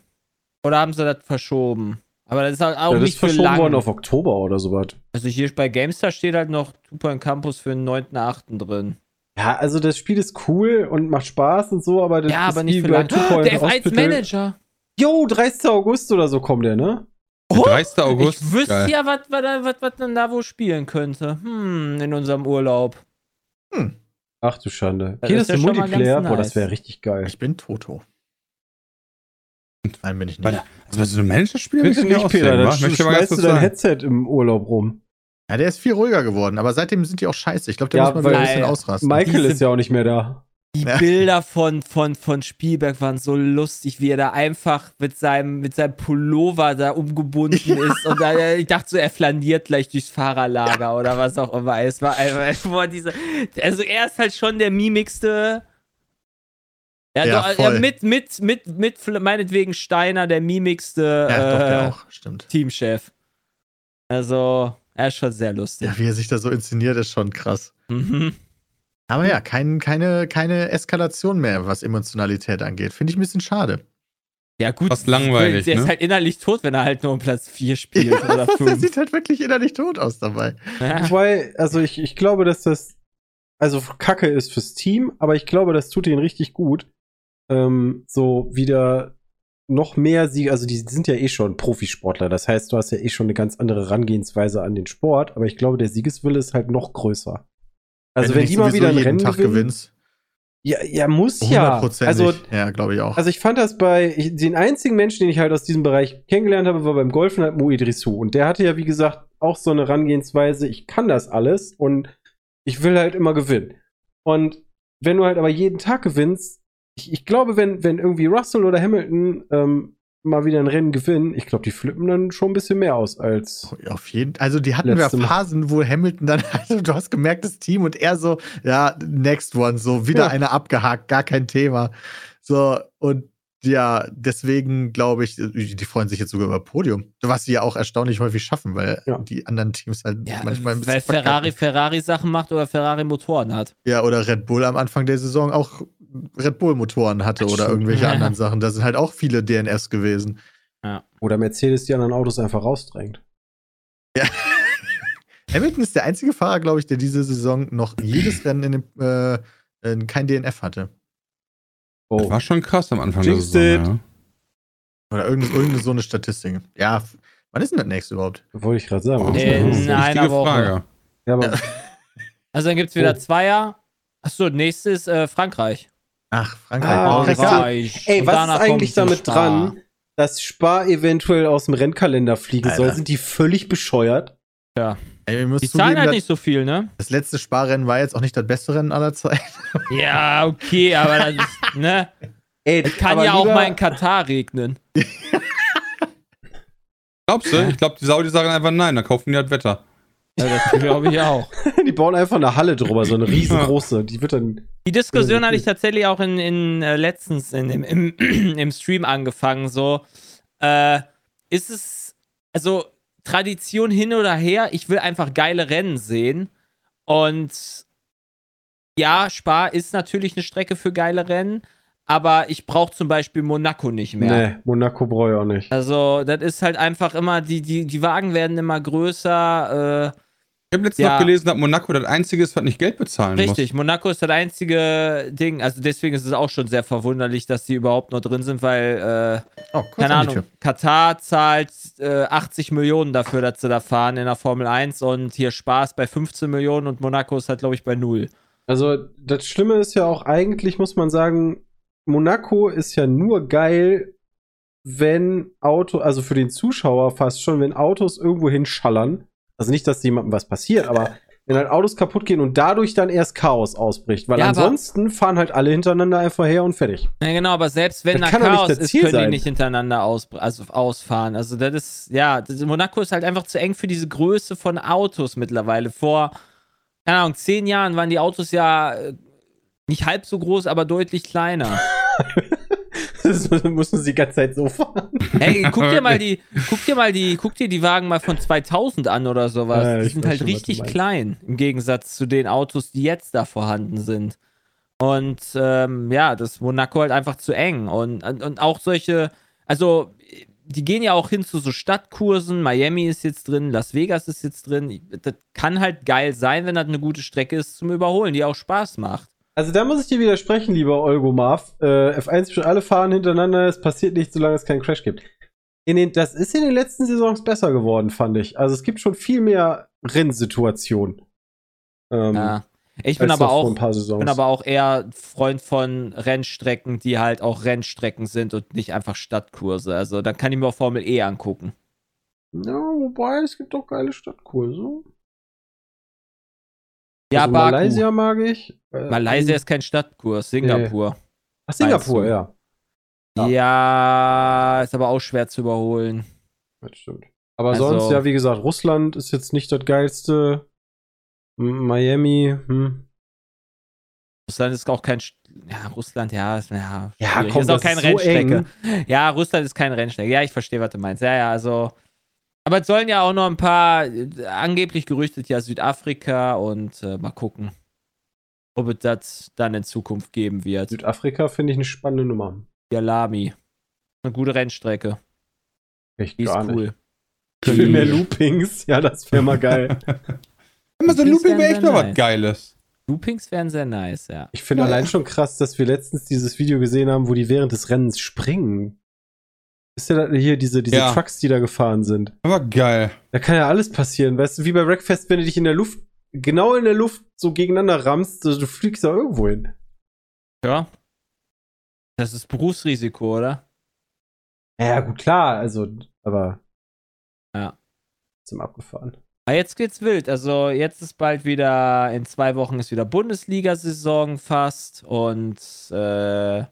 Oder haben sie das verschoben? Aber das ist halt auch ja, das nicht ist für verschoben lang. worden auf Oktober oder sowas. Also hier bei GameStar steht halt noch Two Point Campus für den 9.8. drin. Ja, also das Spiel ist cool und macht Spaß und so, aber das Ja, ist aber nicht für lang. Two Point Der Hospital. F1-Manager. Jo, 30. August oder so kommt der, ne? Der 30. August. Ich wüsste Geil. ja, was was- was man da wohl spielen könnte. Hm, in unserem Urlaub. Hm, Ach du Schande. Das Geht ist das ja Multiplayer? Boah, das wäre richtig geil. ich bin Toto. Nein, bin ich nicht. Warte, Also, was so ein Managerspiel? Bitte nicht, Peter, dann ganz schmeißt du dein sagen. Headset im Urlaub rum. Ja, der ist viel ruhiger geworden, aber seitdem sind die auch scheiße. Ich glaube, der Ja, muss mal wieder ein bisschen ausrasten. Michael ist ja auch nicht mehr da. Die Ja. Bilder von, von, von Spielberg waren so lustig, wie er da einfach mit seinem, mit seinem Pullover da umgebunden ist. Und da, äh, ich dachte so, er flaniert gleich durchs Fahrerlager oder was auch immer. Es war einfach diese. Also er ist halt schon der mimigste. Ja, Ja, doch, äh, voll. mit, mit, mit, mit meinetwegen Steiner, der mimigste ja, doch, der äh. Teamchef. Also, er ist schon sehr lustig. Ja, wie er sich da so inszeniert, ist schon krass. Mhm. Aber ja, kein, keine, keine Eskalation mehr, was Emotionalität angeht. Finde ich ein bisschen schade. Ja, gut. Fast langweilig, Der ne? ist halt innerlich tot, wenn er halt nur um Platz 4 spielt oder der 5. sieht halt wirklich innerlich tot aus dabei. Ja. Wobei, also ich, ich glaube, dass das also Kacke ist fürs Team, aber ich glaube, das tut ihnen richtig gut. Ähm, so wieder noch mehr Siege, also die sind ja eh schon Profisportler, das heißt, du hast ja eh schon eine ganz andere Herangehensweise an den Sport, aber ich glaube, der Siegeswille ist halt noch größer. Also wenn, nicht die mal wieder ein jeden Rennen Tag gewinnen, gewinnst. ja, ja, muss ja. Also ja, glaube ich auch. also ich fand das bei, ich, den einzigen Menschen, den ich halt aus diesem Bereich kennengelernt habe, war beim Golfen halt Mo Idrissou. Und der hatte ja, wie gesagt, auch so eine Herangehensweise, ich kann das alles und ich will halt immer gewinnen. Und wenn du halt aber jeden Tag gewinnst, ich, ich glaube, wenn, wenn irgendwie Russell oder Hamilton ähm, mal wieder ein Rennen gewinnen, ich glaube, die flippen dann schon ein bisschen mehr aus als. Auf jeden Also die hatten Mal. Phasen, wo Hamilton dann, also du hast gemerkt, das Team und er so, ja, next one, so wieder Ja. einer abgehakt, gar kein Thema. So, und ja, deswegen glaube ich, die freuen sich jetzt sogar über Podium. Was sie ja auch erstaunlich häufig schaffen, weil Ja. die anderen Teams halt Ja, manchmal ein bisschen weil verkacken. Ferrari Ferrari Sachen macht oder Ferrari Motoren hat. Ja, oder Red Bull am Anfang der Saison auch Red Bull Motoren hatte oder irgendwelche Ja. anderen Sachen. Da sind halt auch viele DNS gewesen. Oder Mercedes die anderen Autos einfach rausdrängt. Hamilton ist der einzige Fahrer, glaube ich, der diese Saison noch jedes Rennen in dem, äh, in kein DNF hatte. Das Oh. war schon krass am Anfang der Jinxed Saison. it. Ja. Oder irgendeine, irgendeine so eine Statistik. Ja, wann ist denn das nächste überhaupt? Wollte ich gerade sagen. Oh, Äh, das ist in eine einer wichtige Woche. Frage. Ja, aber Also dann gibt es wieder Oh. Zweier. Achso, nächstes äh, Frankreich. Ach, Frankreich. Ah, Oh, Frankreich. Ey, Und was ist eigentlich damit dran, dass Spar eventuell aus dem Rennkalender fliegen soll? Alter. Sind die völlig bescheuert? Ja. Ey, wir müssen Die zahlen halt das, nicht so viel, ne? das letzte Sparrennen war jetzt auch nicht das beste Rennen aller Zeiten. Ja, okay, aber das ist, ne? Ey, Es kann ja auch mal in Katar regnen. Glaubst du? Ich glaube, die Saudi sagen einfach nein, dann kaufen die halt Wetter. Ja, das glaube ich auch. Die bauen einfach eine Halle drüber, so eine riesengroße. Die wird dann. Die Diskussion hatte ich tatsächlich auch in, in äh, letztens in, im, im, im Stream angefangen. So, äh, ist es, also Tradition hin oder her, ich will einfach geile Rennen sehen. Und ja, Spa ist natürlich eine Strecke für geile Rennen, aber ich brauche zum Beispiel Monaco nicht mehr. Nee, Monaco brauche ich auch nicht. Also, das ist halt einfach immer, die, die, die Wagen werden immer größer. Äh, Ich habe letztens Ja. noch gelesen, dass Monaco das einzige ist, was nicht Geld bezahlen Richtig, Monaco ist das einzige Ding. Also deswegen ist es auch schon sehr verwunderlich, dass die überhaupt noch drin sind, weil, äh, Oh, keine Ahnung. Katar zahlt äh, 80 Millionen dafür, dass sie da fahren in der Formel 1 und hier Spaß bei 15 Millionen und Monaco ist halt, glaube ich, bei null. Also, das Schlimme ist ja auch, eigentlich muss man sagen, Monaco ist ja nur geil, wenn Auto, also für den Zuschauer fast schon, wenn Autos irgendwo hinschallern. Also nicht, dass jemandem was passiert, aber wenn halt Autos kaputt gehen und dadurch dann erst Chaos ausbricht. Weil Ja, ansonsten fahren halt alle hintereinander einfach her und fertig. Ja, genau, aber selbst wenn Das da Chaos ist, können die sein. nicht hintereinander aus, also ausfahren. Also das ist, ja, das, Monaco ist halt einfach zu eng für diese Größe von Autos mittlerweile. Vor, keine Ahnung, zehn Jahren waren die Autos ja äh, nicht halb so groß, aber deutlich kleiner. Das müssen sie die ganze Zeit so fahren. Hey, guck dir mal die, guck dir mal die, guck dir die Wagen mal von 2000 an oder sowas. Ja, die sind halt schon, richtig klein im Gegensatz zu den Autos, die jetzt da vorhanden sind. Und ähm, ja, das Monaco halt einfach zu eng. Und, und, und auch solche, also die gehen ja auch hin zu so Stadtkursen. Miami ist jetzt drin, Las Vegas ist jetzt drin. Das kann halt geil sein, wenn das eine gute Strecke ist zum Überholen, die auch Spaß macht. Also da muss ich dir widersprechen, lieber Olgo Marv. Äh, F1 schon alle fahren hintereinander, es passiert nicht, solange es keinen Crash gibt. In den, das ist in den letzten Saisons besser geworden, fand ich. Also es gibt schon viel mehr Rennsituationen. Ähm, Ja. Ich bin aber auch bin aber auch eher Freund von Rennstrecken, die halt auch Rennstrecken sind und nicht einfach Stadtkurse. Also dann kann ich mir auch Formel E angucken. ja, wobei, es gibt doch geile Stadtkurse. Ja, also Baku. Malaysia mag ich. Äh, Malaysia ist kein Stadtkurs, Singapur. Ach, Singapur, ja. Ja. Ja. ist aber auch schwer zu überholen. Das stimmt. Aber Also- sonst, ja, wie gesagt, Russland ist jetzt nicht das geilste. Miami, hm. Russland ist auch kein. St- Ja, Russland, ja, ist, ja, Ja, komm, ist auch ist so Rennstrecke. Ja, Russland ist keine Rennstrecke. Ja, ich verstehe, was du meinst. Ja, ja, also. Aber es sollen ja auch noch ein paar, äh, angeblich gerüchtet ja Südafrika und äh, mal gucken, ob es das dann in Zukunft geben wird. Südafrika finde ich eine spannende Nummer. Yalami. Eine gute Rennstrecke. Echt Die ist gar cool. nicht. Viel mehr Loopings, ja, das wäre mal geil. Immer so ein Looping wäre wäre echt mal nice. was Geiles. Loopings wären sehr nice, ja. Ich finde Ja. allein schon krass, dass wir letztens dieses Video gesehen haben, wo die während des Rennens springen. Ist ja hier diese, diese Ja. Trucks, die da gefahren sind. Aber geil. Da kann ja alles passieren. Weißt du, wie bei Wreckfest, wenn du dich in der Luft, genau in der Luft so gegeneinander rammst, du, du fliegst da irgendwo hin. Ja. Das ist Berufsrisiko, oder? Ja, gut, klar, also, aber. Ja. Zum Abgefahren. Aber jetzt geht's wild. Also jetzt ist bald wieder, in zwei Wochen ist wieder Bundesliga-Saison fast und äh,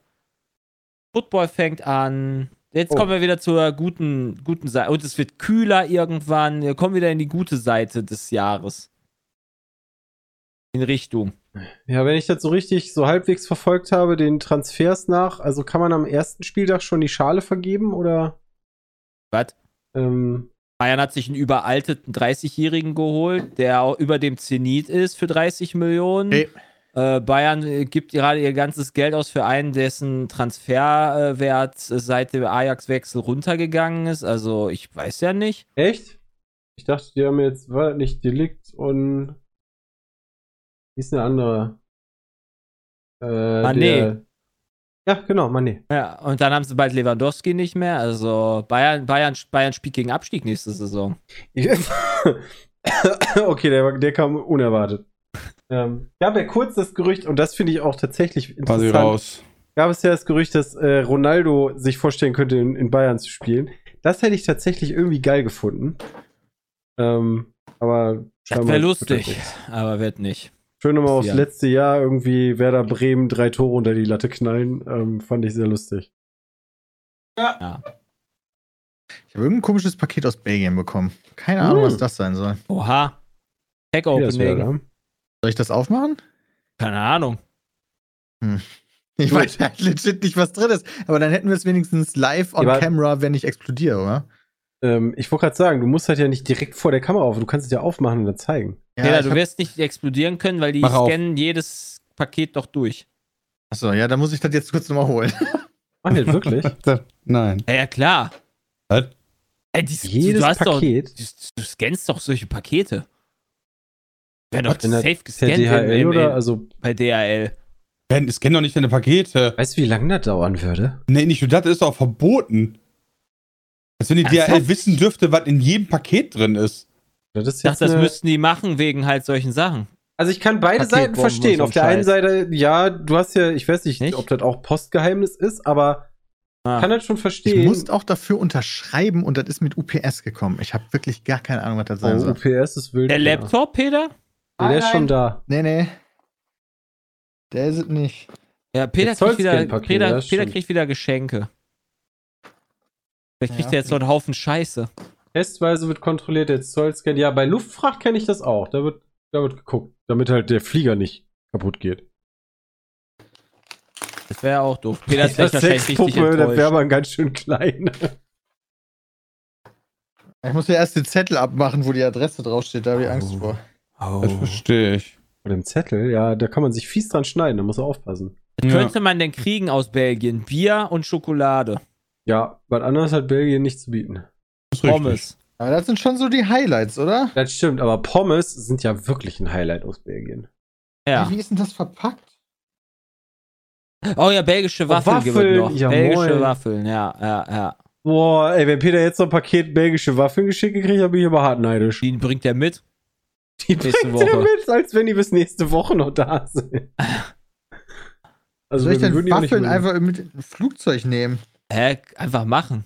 Football fängt an. Jetzt Oh. kommen wir wieder zur guten, guten Seite. Und es wird kühler irgendwann. Wir kommen wieder in die gute Seite des Jahres. In Richtung. Ja, wenn ich das so richtig, so halbwegs verfolgt habe, den Transfers nach, also kann man am ersten Spieltag schon die Schale vergeben oder? Was? Ähm, Bayern hat sich einen überalteten 30-Jährigen geholt, der auch über dem Zenit ist für 30 Millionen. Hey. Äh, Bayern äh, gibt gerade ihr ganzes Geld aus für einen, dessen Transferwert äh, seit dem Ajax-Wechsel runtergegangen ist. Also ich weiß ja nicht. echt? Ich dachte, die haben jetzt, war das nicht Delikt und wie ist eine andere? Äh, Mané. Ja, genau, Mané. Ja, und dann haben sie bald Lewandowski nicht mehr. Also Bayern, Bayern, Bayern spielt gegen Abstieg nächste Saison. okay, der, der kam unerwartet. Ähm, gab ja kurz das Gerücht, und das finde ich auch tatsächlich interessant. raus. gab es ja das Gerücht, dass äh, Ronaldo sich vorstellen könnte, in, in Bayern zu spielen. Das hätte ich tatsächlich irgendwie geil gefunden. Ähm, aber Das wäre lustig, aber wird nicht. Schön nochmal aufs Ja. letzte Jahr irgendwie Werder Bremen drei Tore unter die Latte knallen. Ähm, fand ich sehr lustig. Ich habe irgendein komisches Paket aus Belgien bekommen. Keine Ahnung, Hm. was das sein soll. Oha. Pack Opening. Soll ich das aufmachen? Keine Ahnung. Ich weiß halt legit nicht, was drin ist. Aber dann hätten wir es wenigstens live on Ja, camera, wenn ich explodiere, oder? ähm, ich wollte gerade sagen, du musst halt ja nicht direkt vor der Kamera auf. Du kannst es ja aufmachen und dann zeigen. Ja, ich du wirst nicht explodieren können, weil die Mach auf. scannen jedes Paket doch durch. Achso, ja, dann muss ich das jetzt kurz nochmal holen. Ach, nicht wirklich? Nein. Ja, ja klar. Was? Ey, die, Jedes du, hast Paket? Doch, du, du scannst doch solche Pakete. Werden doch safe gescannt DHL in, in, oder? Also, bei DHL. Ben, es kennen doch nicht deine Pakete. weißt du, wie lange das dauern würde? Nee, nicht nur das, das ist doch verboten. Als wenn die Ernsthaft? DHL wissen dürfte, was in jedem Paket drin ist. Das ist Ich dachte, das müssten die machen wegen halt solchen Sachen. Also ich kann beide Seiten verstehen. Auf der ein einen Seite, ja, du hast ja, ich weiß nicht, Nicht? ob das auch Postgeheimnis ist, aber Ah. kann das schon Ich verstehen. musste auch dafür unterschreiben und das ist mit UPS gekommen. Ich habe wirklich gar keine Ahnung, was das sein oh, soll. UPS ist wild. Der. Laptop, Peter? Nee, der ist Nein, schon da. Nee, nee. Der ist es nicht. Ja, Peter, kriegt wieder, Peter, das Peter kriegt wieder Geschenke. Vielleicht kriegt Ja. er jetzt so einen Haufen Scheiße. Testweise wird kontrolliert der Zollscan. Ja, bei Luftfracht kenne ich das auch. Da wird, da wird geguckt, damit halt der Flieger nicht kaputt geht. Das wäre auch doof. Peter ist Das vielleicht wahrscheinlich richtig Sexpuppe, der wäre aber ganz schön klein. Ich muss mir erst den Zettel abmachen, wo die Adresse draufsteht. Da habe ich Angst Oh. vor. Das verstehe ich. Bei dem Zettel, ja, da kann man sich fies dran schneiden, da muss er aufpassen. Was Ja. könnte man denn kriegen aus Belgien? Bier und Schokolade. Ja, was anderes hat Belgien nicht zu bieten. Pommes. Aber das sind schon so die Highlights, oder? Das stimmt, aber Pommes sind ja wirklich ein Highlight aus Belgien. Ja. Wie ist denn das verpackt? Oh ja, belgische Waffeln, Waffeln, gibt es noch. ja, belgische moin. Waffeln, ja, ja, ja. Boah, ey, wenn Peter jetzt so ein Paket belgische Waffeln geschickt gekriegt hat, bin ich aber hart neidisch. Die bringt er mit. Die nächste Woche. mit, als wenn die bis nächste Woche noch da sind. Also Soll ich nicht Waffeln einfach mit dem Flugzeug nehmen? Hä? Einfach machen.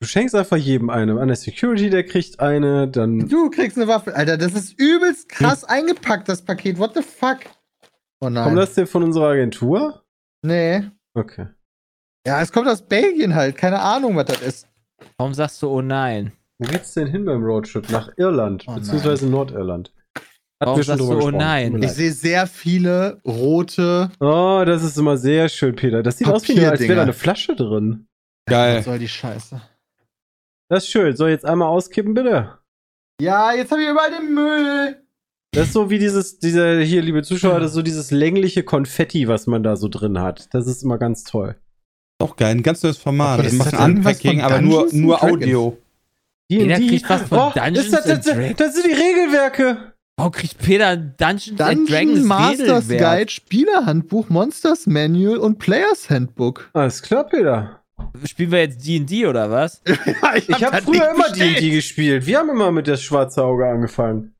Du schenkst einfach jedem eine. An der Security, der kriegt eine, dann. Du kriegst eine Waffe. Alter, das ist übelst krass eingepackt, das Paket. What the fuck? Oh nein. Kommt das denn von unserer Agentur? Nee. Okay. Ja, es kommt aus Belgien halt. Keine Ahnung, was das ist. Warum sagst du oh nein? Wo geht's denn hin beim Roadtrip? Nach Irland, Oh beziehungsweise Nordirland. Hatten wir schon drüber du, oh gesprochen. nein? Tut mir Ich sehe sehr viele rote. Oh, das ist immer sehr schön, Peter. Das sieht aus wie eine, als wäre da eine Flasche drin. Was Geil. soll die Scheiße? Das ist schön. So, jetzt einmal auskippen, bitte. Ja, jetzt habe ich überall den Müll. Das ist so wie dieses, dieser, hier, liebe Zuschauer, das ist so dieses längliche Konfetti, was man da so drin hat. Das ist immer ganz toll. Auch geil. Ein ganz neues Format. Aber Das das irgendwas Unpacking, aber nur, nur and Jeder D&D. kriegt was von oh, Dungeons das, das, and das, Dragons. das sind die Regelwerke. Warum kriegt Peter Dungeons and Dungeon Dragons Masters Regelwerk? Guide, Spielerhandbuch, Monsters Manual und Players Handbook. Alles klar, Peter. Spielen wir jetzt D&D oder was? ja, Ich habe früher immer D&D gespielt. Wir haben immer mit das schwarze Auge angefangen.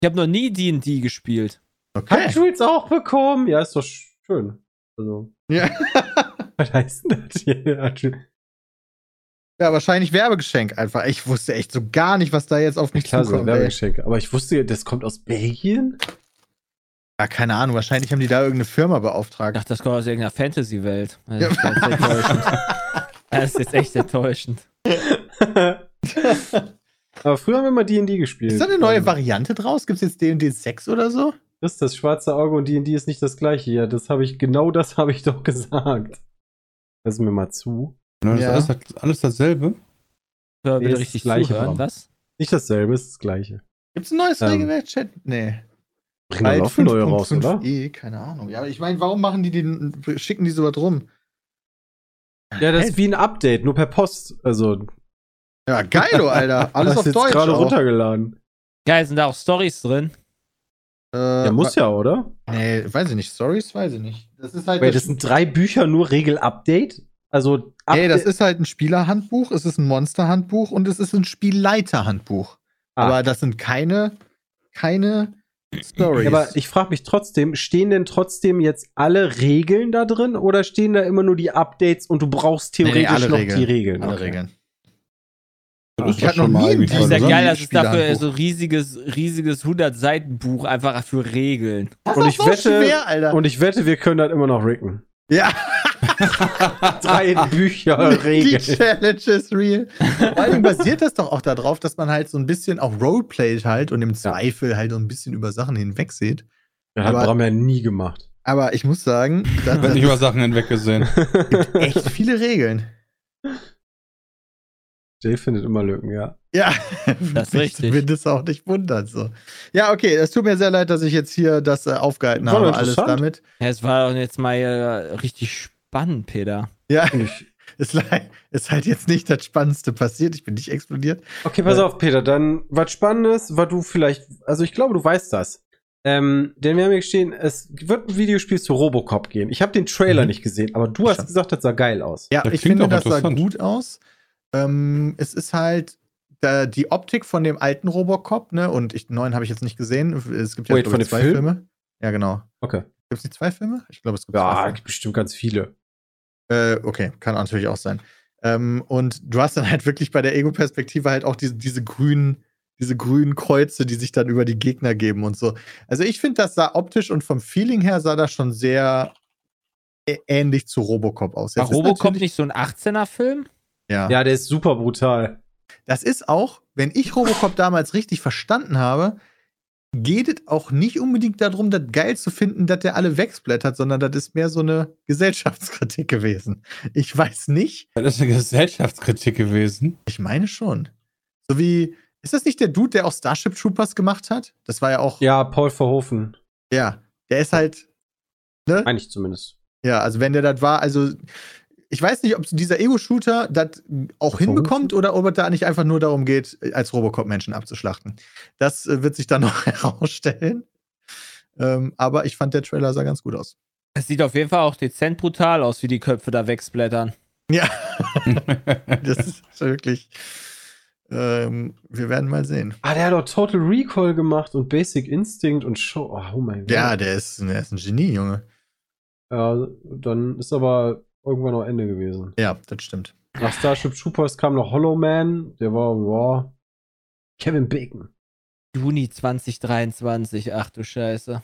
Ich habe noch nie D&D gespielt. Okay. Hat Jules auch bekommen? Ja, ist doch schön. Also, Ja. was heißt denn das hier? Ja, wahrscheinlich Werbegeschenk einfach. Ich wusste echt so gar nicht, was da jetzt auf mich Klar, so zukommt. ey. Werbegeschenke. Aber ich wusste, das kommt aus Belgien? Ja, keine Ahnung. Wahrscheinlich haben die da irgendeine Firma Ich beauftragt. dachte, das kommt aus irgendeiner Fantasy-Welt. Das, Ja. ist ganz enttäuschend. das ist jetzt echt enttäuschend. Aber früher haben wir immer D&D gespielt. Ist da eine neue Ähm, Variante draus? Gibt es jetzt D&D 6 oder so? Das ist das schwarze Auge und D&D ist nicht das gleiche hier. Das habe ich, genau das habe ich doch gesagt. Lass mir mal zu. Ne, Das Ja. ist alles, alles dasselbe. Hör Nee, richtig das gleiche, zuhören. Was? Nicht dasselbe, ist das gleiche. Gibt es ein neues Ähm. Regelwerk, Chat? Nee. Bringen da laufen neue raus, oder? E, keine Ahnung. Ja, aber ich meine, warum machen die den, schicken die so was rum? Ja, das ist wie ein Update, nur per Post. Also, Ja, geilo, Alter. Alles auf jetzt Deutsch. gerade auch. runtergeladen. Geil, sind da auch Stories drin? Äh, Ja, muss ja, oder? Nee, weiß ich nicht. Stories, weiß ich nicht. Das ist halt. Wait, das sind drei Bücher, nur Regel-Update? Also, nee, das ist halt ein Spielerhandbuch, es ist ein Monsterhandbuch und es ist ein Spielleiterhandbuch. Ah. Aber das sind keine, keine Stories. Aber ich frage mich trotzdem, stehen denn trotzdem jetzt alle Regeln da drin oder stehen da immer nur die Updates und du brauchst Nee, nee, theoretisch alle noch Regeln. die Regeln? Alle Okay. Regeln. Das ist Ich hatte noch schon mal nie Das ist ja geil, ein dass es dafür so riesiges, riesiges 100-Seiten-Buch einfach für Regeln. Das Und ist ich so wette- schwer, Alter. Und ich wette, wir können das immer noch ricken. Ja, Drei Bücher die Regeln. Challenge ist real. Vor allem basiert das doch auch darauf, dass man halt so ein bisschen auch Roleplayt halt und im Zweifel halt so ein bisschen über Sachen hinwegsieht. Das hat Aber- Bram ja nie gemacht. Aber ich muss sagen, da Wird nicht über Sachen hinweggesehen. gibt echt viele Regeln. Jay findet immer Lücken, ja. Ja, Das ist richtig. Wenn das auch nicht wundert. So. Ja, okay, es tut mir sehr leid, dass ich jetzt hier das äh, aufgehalten War habe, alles damit. Ja, es war doch jetzt mal äh, richtig spannend, Peter. Ja, ich, ist, halt jetzt nicht das Spannendste passiert. Ich bin nicht explodiert. okay, pass Äh. auf, Peter. Dann was Spannendes, was du vielleicht, also ich glaube, du weißt das. Ähm, denn wir haben hier gestehen, es wird ein Videospiel zu Robocop gehen. Ich habe den Trailer Mhm. nicht gesehen, aber du hast gesagt, das sah geil aus. Ja, Das ich finde, auch das sah gut aus. Ähm, es ist halt da, die Optik von dem alten Robocop, ne? Und ich, den neuen habe ich jetzt nicht gesehen. Es gibt ja Wait, glaub von ich, dem zwei Film? Filme. Ja, genau. Okay. Gibt es nicht zwei Filme? Ich glaube, es gibt zwei Ja, gibt bestimmt ganz viele. Äh, okay, kann natürlich auch sein. Ähm, und du hast dann halt wirklich bei der Ego-Perspektive halt auch diese, diese grünen diese grünen Kreuze, die sich dann über die Gegner geben und so. Also ich finde, das sah optisch und vom Feeling her sah das schon sehr ähnlich zu Robocop aus. War Jetzt Robocop nicht so ein 18er-Film? Ja. Ja, der ist super brutal. Das ist auch, wenn ich Robocop damals richtig verstanden habe, geht es auch nicht unbedingt darum, das geil zu finden, dass der alle wegsplattert, sondern das ist mehr so eine Gesellschaftskritik gewesen. Ich weiß nicht, Das ist eine Gesellschaftskritik gewesen. ich meine schon. So wie, ist das nicht der Dude, der auch Starship Troopers gemacht hat? Das war ja auch, ja, Ja, Paul Verhoeven. der ist halt, ne? Meine ich zumindest. Ja, also wenn der das war, also ich weiß nicht, ob dieser Ego-Shooter das auch hinbekommt oder ob es da nicht einfach nur darum geht, als Robocop Menschen abzuschlachten. Das äh, wird sich dann noch herausstellen. Ähm, aber ich fand, der Trailer sah ganz gut aus. Es sieht auf jeden Fall auch dezent brutal aus, wie die Köpfe da wegsplattern. Ja, das ist wirklich. Ähm, wir werden mal sehen. Ah, der hat doch Total Recall gemacht und Basic Instinct und Show. Oh, mein Gott. Ja, der ist, der ist ein Genie, Junge. Ja, dann ist aber irgendwann noch Ende gewesen. Ja, das stimmt. Nach Starship Troopers kam noch Hollow Man. Der war, ja. Kevin Bacon. Juni 2023, ach du Scheiße.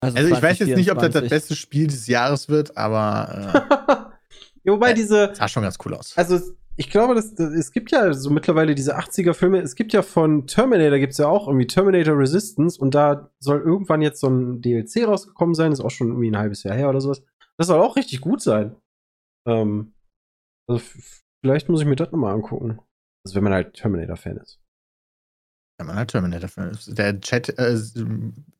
Also ich weiß jetzt nicht, ob das das 2024. beste Spiel des Jahres wird, aber ja, wobei Äh, diese, äh, sah schon ganz cool aus. also ich glaube, das, das, es gibt ja so mittlerweile diese 80er-Filme. Es gibt ja von Terminator gibt es ja auch irgendwie Terminator Resistance und da soll irgendwann jetzt so ein DLC rausgekommen sein. Ist auch schon irgendwie ein halbes Jahr her oder sowas. Das soll auch richtig gut sein. Ähm, also vielleicht muss ich mir das nochmal angucken. Also wenn man halt Terminator-Fan ist. Ja, man hat Terminator. Der Chat äh,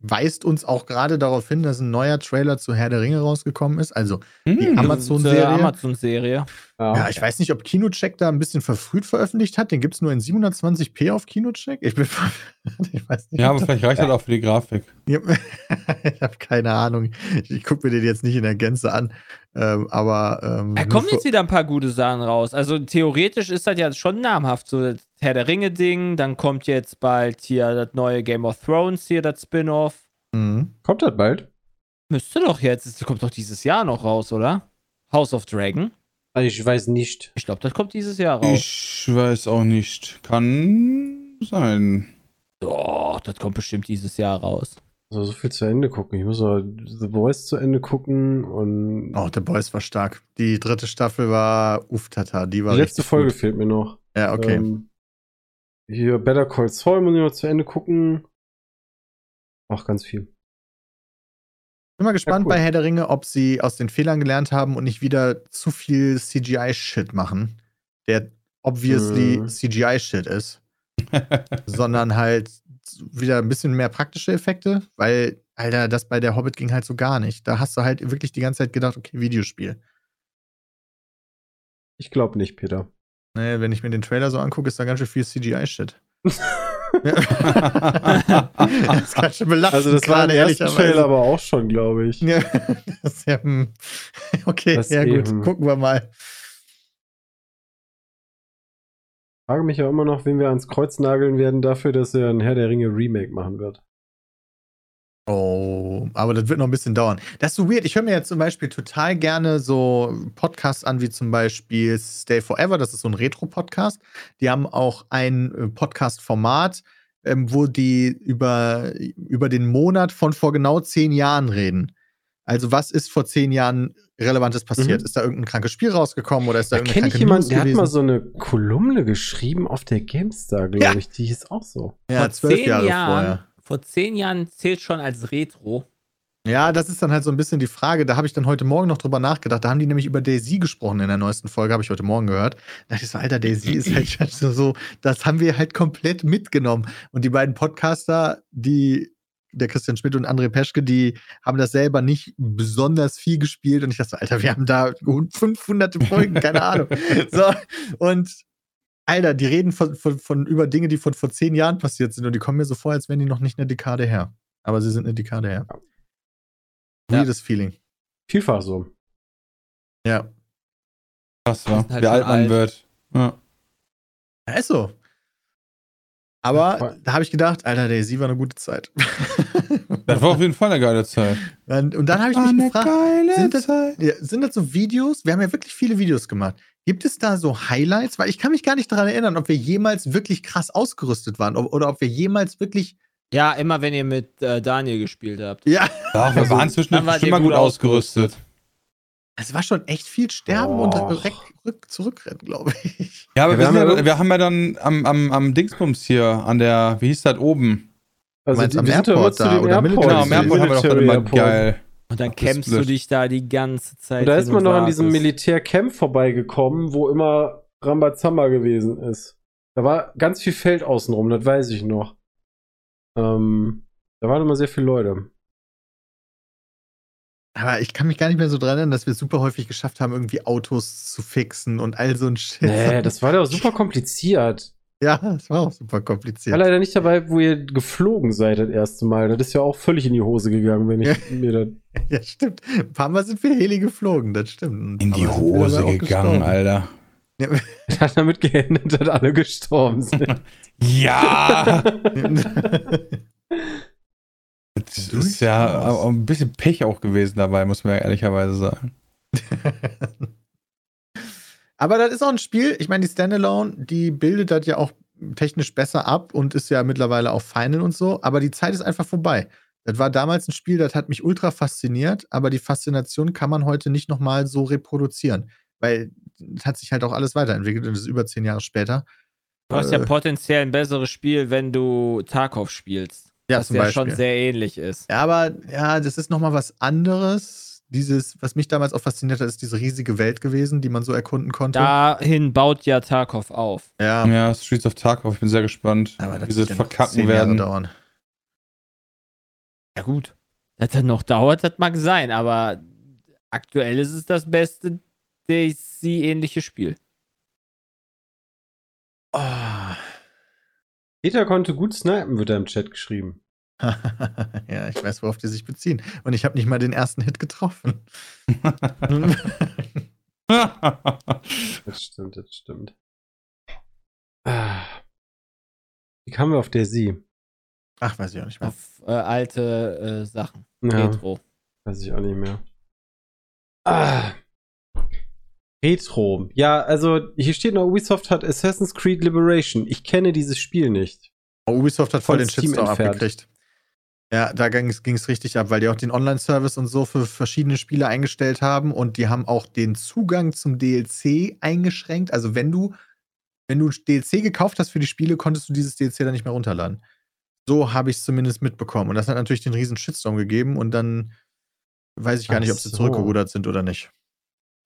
weist uns auch gerade darauf hin, dass ein neuer Trailer zu Herr der Ringe rausgekommen ist. Also, Die Hm. Amazon-Serie. Zur Amazon-Serie. ja, ich weiß nicht, ob Kinocheck da ein bisschen verfrüht veröffentlicht hat. Den gibt es nur in 720p auf Kinocheck. Ich bin. ich weiß nicht. Ja, aber vielleicht reicht das auch für die Grafik. Ja, ich habe keine Ahnung. Ich, ich gucke mir den jetzt nicht in der Gänze an. Ähm, aber. Ähm, Da kommen jetzt wieder ein paar gute Sachen raus. Also theoretisch ist das ja schon namhaft. So das Herr der Ringe-Ding, dann kommt jetzt bald hier das neue Game of Thrones, hier das Spin-off. Mhm. Kommt das bald? Müsste doch jetzt, das kommt doch dieses Jahr noch raus, oder? House of Dragon. Also ich weiß nicht. Ich glaube, das kommt dieses Jahr raus. Ich weiß auch nicht. Kann sein. Doch, das kommt bestimmt dieses Jahr raus. Also so viel zu Ende gucken. Ich muss noch The Voice zu Ende gucken und Oh, The Boys war stark. Die dritte Staffel war Uftata. Die war die letzte Folge Gut. fehlt mir noch. Ja, okay. Ähm, hier Better Call Saul muss ich noch zu Ende gucken. Auch ganz viel. bin mal gespannt cool. bei Herr der Ringe, ob sie aus den Fehlern gelernt haben und nicht wieder zu viel CGI-Shit machen, der obviously Mhm. CGI-Shit ist, sondern halt wieder ein bisschen mehr praktische Effekte, weil, Alter, das bei der Hobbit ging halt so gar nicht. Da hast du halt wirklich die ganze Zeit gedacht, okay, Videospiel. Ich glaube nicht, Peter. Ne, wenn ich mir den Trailer so angucke, ist da ganz schön viel CGI-Shit. Das ist ganz schön belastend. Also das war ersten ehrlicherweise. Trailer aber auch schon, glaube ich. Ja, das ist ja, hm. okay, Das ja gut, eben. gucken wir mal. Frage mich ja immer noch, wen wir ans Kreuz nageln werden dafür, dass er ein Herr der Ringe Remake machen wird. Oh, aber das wird noch ein bisschen dauern. Das ist so weird. Ich höre mir jetzt zum Beispiel total gerne so Podcasts an, wie zum Beispiel Stay Forever. Das ist so ein Retro-Podcast. Die haben auch ein äh, Podcast-Format, ähm, wo die über, über den Monat von vor genau zehn Jahren reden. Also, was ist vor zehn Jahren Relevantes passiert? Mhm. Ist da irgendein krankes Spiel rausgekommen oder ist da, Da irgendeine kenne ich kranke jemanden, News der hat gewesen? mal so eine Kolumne geschrieben auf der GameStar, glaube Ja. ich. Die hieß auch so. ja, vor zwölf zehn Jahre Jahren, vorher. Vor zehn Jahren zählt schon als Retro. Ja, das ist dann halt so ein bisschen die Frage. Da habe ich dann heute Morgen noch drüber nachgedacht. Da haben die nämlich über Daisy gesprochen in der neuesten Folge, habe ich heute Morgen gehört. Da dachte ich so, Alter, Daisy ist halt so, das haben wir halt komplett mitgenommen. Und die beiden Podcaster, die, der Christian Schmidt und André Peschke, die haben das selber nicht besonders viel gespielt. Und ich dachte so, Alter, wir haben da 500 Folgen, keine Ahnung. So, und Alter, die reden von, von, von über Dinge, die von vor zehn Jahren passiert sind. Und die kommen mir so vor, als wären die noch nicht eine Dekade her. Aber sie sind eine Dekade her. Ja. Weirdes Feeling. Vielfach so. Ja. Krass, wa? sind halt Wie alt man alt. wird. Ja. Ja, ist so. Aber Ja. da habe ich gedacht, Alter, Daisy war eine gute Zeit. Das war auf jeden Fall eine geile Zeit. Und, und dann habe ich mich eine gefragt, geile sind das- sind das so Videos? Wir haben ja wirklich viele Videos gemacht. Gibt es da so Highlights? Weil ich kann mich gar nicht daran erinnern, ob wir jemals wirklich krass ausgerüstet waren ob, oder ob wir jemals wirklich. Ja, immer wenn ihr mit äh, Daniel gespielt habt. Ja, Doch, wir waren zwischendurch mal gut gut ausgerüstet. Es war schon echt viel Sterben und Och. rück, rück, zurückrennen, glaube ich. Ja, aber Ja, wir, wir haben ja, ja- wir haben ja dann am, am, am Dingsbums hier, an der, wie hieß das oben? Also meinst die, am immer Airport zu da dem oder Airport. Military Genau, am Airport haben wir doch dann immer Airport. geil. Und dann kämpfst du dich da die ganze Zeit. Und da ist man und noch an diesem. Militärcamp vorbeigekommen, wo immer Rambazamba gewesen ist. Da war ganz viel Feld außenrum, das weiß ich noch. Ähm, da waren immer sehr viele Leute. Aber ich kann mich gar nicht mehr so dran erinnern, dass wir super häufig geschafft haben, irgendwie Autos zu fixen und all so ein Shit. Nee, das war doch super kompliziert. ja, das war auch super Ich war kompliziert. leider nicht dabei, wo ihr geflogen seid das erste Mal. Das ist ja auch völlig in die Hose gegangen, wenn ich Ja. mir das. Ja, stimmt. Ein paar Mal sind wir Heli geflogen, das stimmt. In die Hose gegangen, gestorben. Alter. Das hat damit geendet, dass alle gestorben sind. Ja! Das ist ja auch ein bisschen Pech auch gewesen dabei, muss man ja ehrlicherweise sagen. Aber das ist auch ein Spiel, ich meine, die Standalone, die bildet das ja auch technisch besser ab und ist ja mittlerweile auch Final und so, aber die Zeit ist einfach vorbei. Das war damals ein Spiel, das hat mich ultra fasziniert, aber die Faszination kann man heute nicht nochmal so reproduzieren, weil es hat sich halt auch alles weiterentwickelt und es ist über zehn Jahre später. Du hast ja Äh, potenziell ein besseres Spiel, wenn du Tarkov spielst. Ja, was zum ja Beispiel. schon sehr ähnlich ist. Ja, aber ja, das ist nochmal was anderes. Dieses, was mich damals auch fasziniert hat, ist diese riesige Welt gewesen, die man so erkunden konnte. Dahin baut ja Tarkov auf. ja, Ja, Streets of Tarkov, ich bin sehr gespannt, aber das wie sie ja verkacken werden. dauern. Ja, gut. Dass das noch dauert, das mag sein, aber aktuell ist es das beste DC-ähnliche Spiel. Oh. Peter konnte gut snipen, wird da im Chat geschrieben. ja, ich weiß, worauf die sich beziehen. Und ich habe nicht mal den ersten Hit getroffen. Das stimmt, das stimmt. Ah. Wie kamen wir auf der Sie? Ach, weiß ich auch nicht mehr. Auf äh, alte äh, Sachen. Ja, Retro. weiß ich auch nicht mehr. Ah. Retro. Ja, also hier steht noch, Ubisoft hat Assassin's Creed Liberation. Ich kenne dieses Spiel nicht. Oh, Ubisoft hat voll den Shitstorm abgekriegt. Ja, da ging es richtig ab, weil die auch den Online-Service und so für verschiedene Spiele eingestellt haben und die haben auch den Zugang zum DLC eingeschränkt. Also wenn du, wenn du DLC gekauft hast für die Spiele, konntest du dieses DLC dann nicht mehr runterladen. So habe ich es zumindest mitbekommen. Und das hat natürlich den riesen Shitstorm gegeben und dann weiß ich gar nicht, ob sie so. zurückgerudert sind oder nicht.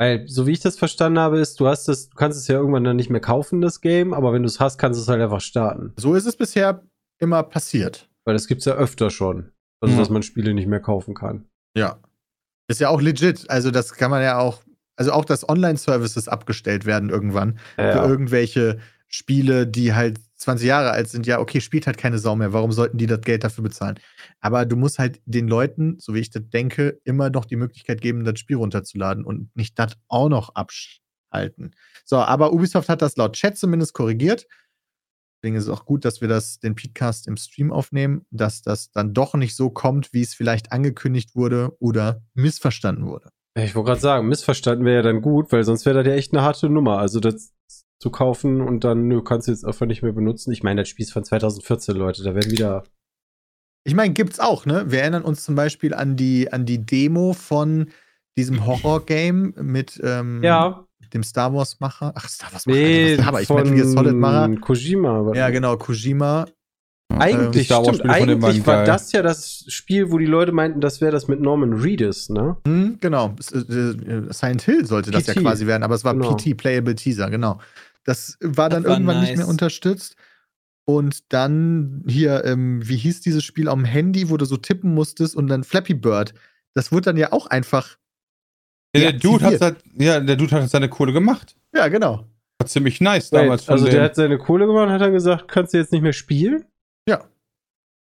Weil, so wie ich das verstanden habe, ist, du hast es, du kannst es ja irgendwann dann nicht mehr kaufen, das Game, aber wenn du es hast, kannst du es halt einfach starten. So ist es bisher immer passiert. Weil das gibt's ja öfter schon. Also, Ja. dass man Spiele nicht mehr kaufen kann. Ja. Ist ja auch legit. Also, das kann man ja auch, also auch, dass Online-Services abgestellt werden irgendwann für irgendwelche Spiele, die halt 20 Jahre alt sind. Ja, okay, spielt halt keine Sau mehr. Warum sollten die das Geld dafür bezahlen? Aber du musst halt den Leuten, so wie ich das denke, immer noch die Möglichkeit geben, das Spiel runterzuladen und nicht das auch noch abschalten. So, aber Ubisoft hat das laut Chat zumindest korrigiert. Deswegen ist es auch gut, dass wir das, den Podcast im Stream aufnehmen, dass das dann doch nicht so kommt, wie es vielleicht angekündigt wurde oder missverstanden wurde. Ich wollte gerade sagen, missverstanden wäre ja dann gut, weil sonst wäre das ja echt eine harte Nummer. Also das zu kaufen und dann, nö, kannst du jetzt einfach nicht mehr benutzen. Ich meine, das Spiel ist von 2014, Leute. Da werden wieder. Ich meine, gibt's auch, ne? Wir erinnern uns zum Beispiel an die, an die Demo von diesem Horror-Game mit ähm, Ja, dem Star Wars-Macher. Ach, Star Wars-Macher. nee, aber ich Metal Gear Solid-Macher. Kojima. aber- Ja, genau, Kojima. Eigentlich, Wars stimmt, eigentlich war geil. das ja das Spiel, wo die Leute meinten, das wäre das mit Norman Reedus, ne? Hm, genau. S- äh, Silent Hill sollte das ja PT. quasi werden, aber es war Genau. PT, Playable Teaser, genau. Das war dann Das war irgendwann nicht nice. mehr unterstützt. Und dann hier, ähm, wie hieß dieses Spiel am Handy, wo du so tippen musstest und dann Flappy Bird. Das wurde dann ja auch einfach. Ja, der, Dude hat halt, ja, der Dude hat seine Kohle gemacht. Ja, genau. War ziemlich nice Wait, damals von also dem. der hat seine Kohle gemacht und hat dann gesagt, kannst du jetzt nicht mehr spielen? Ja.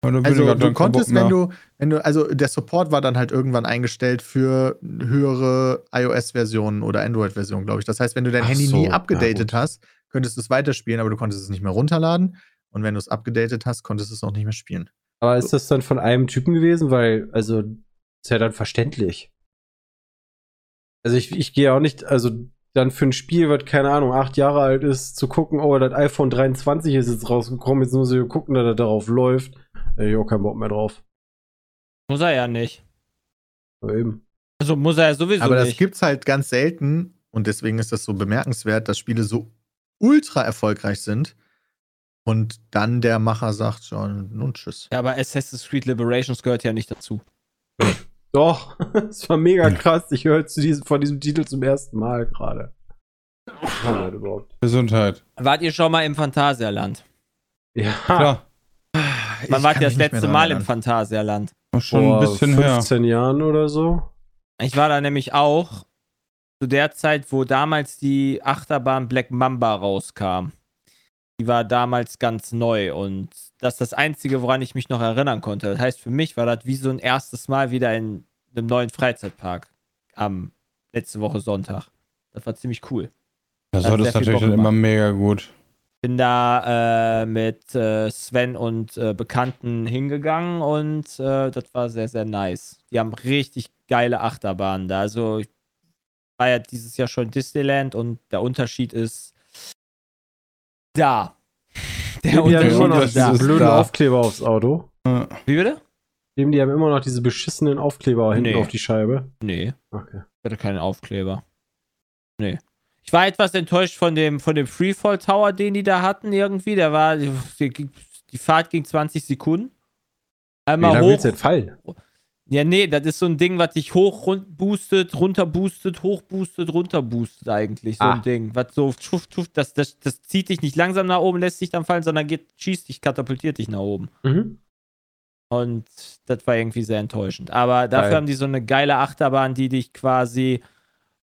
Also du konntest, wenn du, wenn du, also der Support war dann halt irgendwann eingestellt für höhere iOS-Versionen oder Android-Versionen, glaube ich. Das heißt, wenn du dein Ach Handy so, nie abgedatet hast, könntest du es weiterspielen, aber du konntest es nicht mehr runterladen. Und wenn du es abgedatet hast, konntest du es auch nicht mehr spielen. Aber ist das dann von einem Typen gewesen? Weil, also, ist ja dann verständlich. Also ich, ich gehe auch nicht, also dann für ein Spiel, was, keine Ahnung, acht Jahre alt ist, zu gucken, oh, das iPhone 23 ist jetzt rausgekommen, jetzt muss ich gucken, dass er darauf läuft. Hab ich auch keinen Bock mehr drauf. Muss er ja nicht. Aber eben. Also muss er ja sowieso Aber das nicht. gibt's halt ganz selten und deswegen ist das so bemerkenswert, dass Spiele so ultra erfolgreich sind und dann der Macher sagt schon, nun tschüss. ja, aber Assassin's Creed Liberations gehört ja nicht dazu. Doch, es war mega krass. Ich höre zu diesem, von diesem Titel zum ersten Mal gerade. Überhaupt? Gesundheit. Wart ihr schon mal im Phantasialand? Ja, Klar. Man Ich war kann das letzte Mal erinnern. im Phantasialand. Schon vor ein bisschen her. 15 Jahren oder so. Ich war da nämlich auch zu der Zeit, wo damals die Achterbahn Black Mamba rauskam. Die war damals ganz neu und das ist das Einzige, woran ich mich noch erinnern konnte. Das heißt, für mich war das wie so ein erstes Mal wieder in einem neuen Freizeitpark am letzte Woche Sonntag. Das war ziemlich cool. Das Hat das viel natürlich dann immer mega gut. Bin da äh, mit äh, Sven und äh, Bekannten hingegangen und äh, das war sehr, sehr nice. Die haben richtig geile Achterbahnen da. Also ich war ja dieses Jahr schon Disneyland und der Unterschied ist da. Der Die haben Unterschied immer noch ist da. diese blöden da. Aufkleber aufs Auto. Wie bitte? Eben, die haben immer noch diese beschissenen Aufkleber hinten Nee. auf die Scheibe. Nee, Okay. ich hatte keinen Aufkleber. Nee. Ich war etwas enttäuscht von dem, von dem Freefall Tower, den die da hatten irgendwie. Der war, die, die Fahrt ging 20 Sekunden. Wie Einmal lange hoch. willst du denn fallen? Ja, nee, das ist so ein Ding, was dich hoch run- boostet, runter boostet, hoch boostet, runter boostet eigentlich. So Ah. ein Ding. Was so, tschuf, tschuf, das, das, das zieht dich nicht langsam nach oben, lässt dich dann fallen, sondern geht, schießt dich, katapultiert dich nach oben. Mhm. Und das war irgendwie sehr enttäuschend. Aber dafür Geil. haben die so eine geile Achterbahn, die dich quasi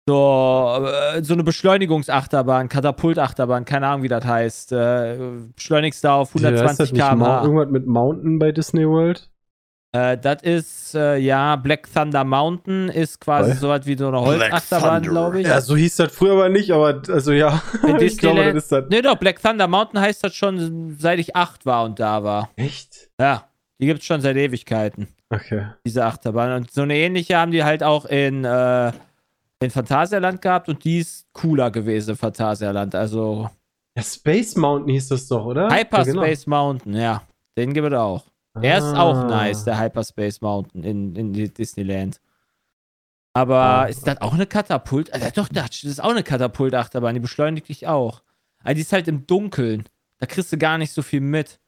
so, äh, so eine Beschleunigungsachterbahn, Katapultachterbahn, keine Ahnung, wie das heißt. Äh, beschleunigst da auf Heißt das 120 nicht Mou- km/h. Irgendwas mit Mountain bei Disney World? Äh, das ist, äh, ja, Black Thunder Mountain ist quasi so was wie so eine Holzachterbahn, glaube ich. Ja, so hieß das früher aber nicht, aber also ja. In ich glaube, das ist das. Nee, doch, Black Thunder Mountain heißt das schon, seit ich acht war und da war. Echt? Ja, die gibt es schon seit Ewigkeiten, Okay. diese Achterbahn. Und so eine ähnliche haben die halt auch in, äh, in Phantasialand gehabt und die ist cooler gewesen, Phantasialand. Also Ja, Space Mountain hieß das doch, oder? Hyperspace Mountain, ja, den gibt es auch. Der genau. ist auch nice, der Hyperspace Mountain in, in die Disneyland. Aber Ah. ist das auch eine Katapult? Alter, doch, das ist auch eine Katapultachterbahn, die beschleunigt dich auch. Aber die ist halt im Dunkeln. Da kriegst du gar nicht so viel mit.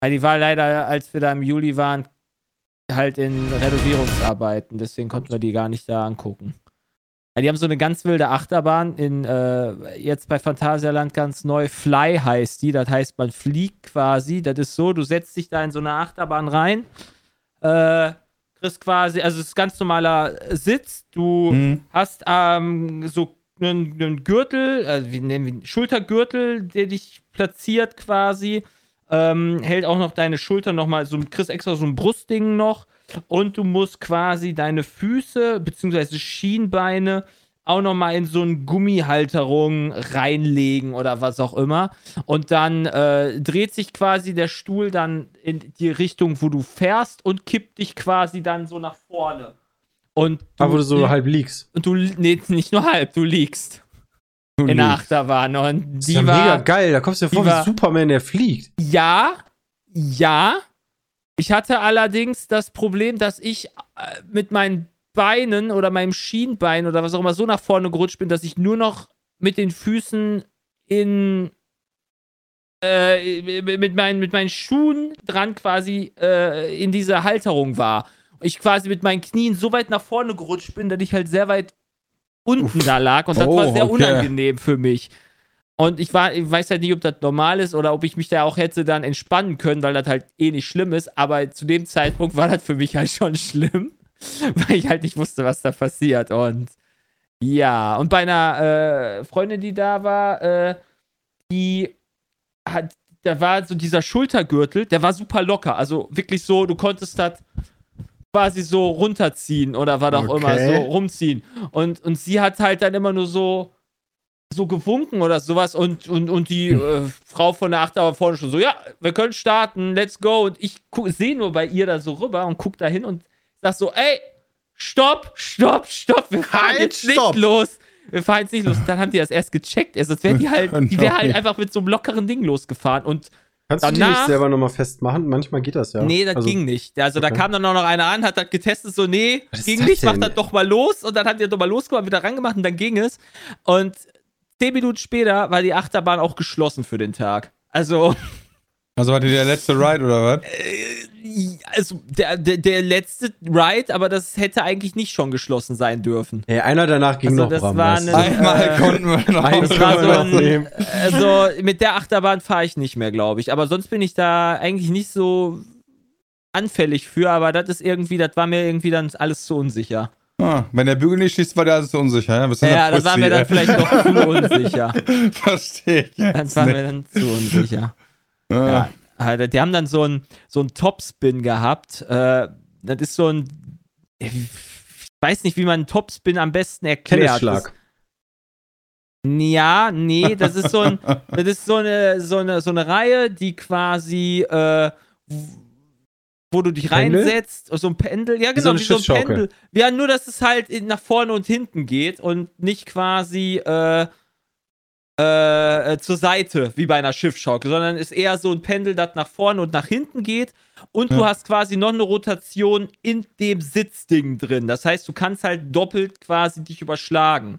Weil die war leider, als wir da im Juli waren, halt in Renovierungsarbeiten. Deswegen konnten wir die gar nicht da angucken. Ja, die haben so eine ganz wilde Achterbahn in, äh, jetzt bei Phantasialand ganz neu. Fly heißt die. Das heißt, man fliegt quasi. Das ist so, du setzt dich da in so eine Achterbahn rein. Äh, kriegst quasi, also es ist ganz normaler Sitz. Du Mhm. hast ähm, so einen, einen Gürtel, also wie nennen wir Schultergürtel, der dich platziert quasi. Ähm, hält auch noch deine Schulter nochmal, so kriegst extra so ein Brustding noch. Und du musst quasi deine Füße beziehungsweise Schienbeine auch nochmal in so eine Gummihalterung reinlegen oder was auch immer. Und dann äh, dreht sich quasi der Stuhl dann in die Richtung, wo du fährst und kippt dich quasi dann so nach vorne. Und Da, wo du so halb liegst. und du, nee, nicht nur halb, du liegst in der Achterbahn. Und Das ist die ja war, mega geil. Da kommst du dir die vor war- wie Superman, der fliegt. ja, ja. Ich hatte allerdings das Problem, dass ich äh, mit meinen Beinen oder meinem Schienbein oder was auch immer so nach vorne gerutscht bin, dass ich nur noch mit den Füßen in äh, mit, meinen, mit meinen Schuhen dran quasi äh, in dieser Halterung war. Ich quasi mit meinen Knien so weit nach vorne gerutscht bin, dass ich halt sehr weit unten da lag und das Oh, war sehr okay. unangenehm für mich. Und ich, war, ich weiß halt nicht, ob das normal ist oder ob ich mich da auch hätte dann entspannen können, weil das halt eh nicht schlimm ist. Aber zu dem Zeitpunkt war das für mich halt schon schlimm, weil ich halt nicht wusste, was da passiert. Und ja, und bei einer äh, Freundin, die da war, äh, die hat, da war so dieser Schultergürtel, der war super locker. Also wirklich so, du konntest das quasi so runterziehen oder was auch immer, Okay. so rumziehen. Und, und sie hat halt dann immer nur so so gewunken oder sowas und, und, und die äh, Frau von der Achterbahn vorne schon so, ja, wir können starten, let's go. Und ich sehe nur bei ihr da so rüber und guck da hin und sag so, ey, stopp, stopp, stopp, wir fahren Halt, jetzt nicht stopp. los. Wir fahren jetzt nicht los. Dann haben die das erst gecheckt. Also, wäre die halt, die wäre halt einfach mit so einem lockeren Ding losgefahren. Und Kannst du die Danach- nicht selber nochmal festmachen? Manchmal geht das ja. nee, das Also, ging nicht. Also, da okay. kam dann auch noch einer an, hat das getestet, so, nee, Was ging nicht, mach denn? das doch mal los. Und dann hat das doch mal losgemacht, wieder rangemacht und dann ging es. Und zehn Minuten später war die Achterbahn auch geschlossen für den Tag. Also, Also war die der letzte Ride oder was? äh, also der, der, der letzte Ride, aber das hätte eigentlich nicht schon geschlossen sein dürfen. Ey, einer danach ging Also noch das Bram, war eine- Einmal äh, konnten wir noch. Eins Das war so ein, also mit der Achterbahn fahre ich nicht mehr, glaube ich. Aber sonst bin ich da eigentlich nicht so anfällig für, aber das ist irgendwie, das war mir irgendwie dann alles zu unsicher. Ah, wenn der Bügel nicht schließt, war der alles unsicher. Ja, du Ja, eine das war mir dann vielleicht doch zu unsicher. Verstehe ich. Das jetzt war nicht. mir dann zu unsicher. Ja, Alter, die haben dann so einen so einen Topspin gehabt. Äh, das ist so ein. Ich weiß nicht, wie man einen Topspin am besten erklärt. Tennisschlag. Ja, nee, das ist so ein, das ist so eine, so eine, so eine Reihe, die quasi, äh, wo du dich Pendel? reinsetzt, so ein Pendel, ja Wie so genau, eine wie so ein. Pendel. Ja, nur dass es halt nach vorne und hinten geht und nicht quasi äh, äh, zur Seite, wie bei einer Schiffsschaukel, sondern ist eher so ein Pendel, das nach vorne und nach hinten geht. Und du Ja. hast quasi noch eine Rotation in dem Sitzding drin. Das heißt, du kannst halt doppelt quasi dich überschlagen.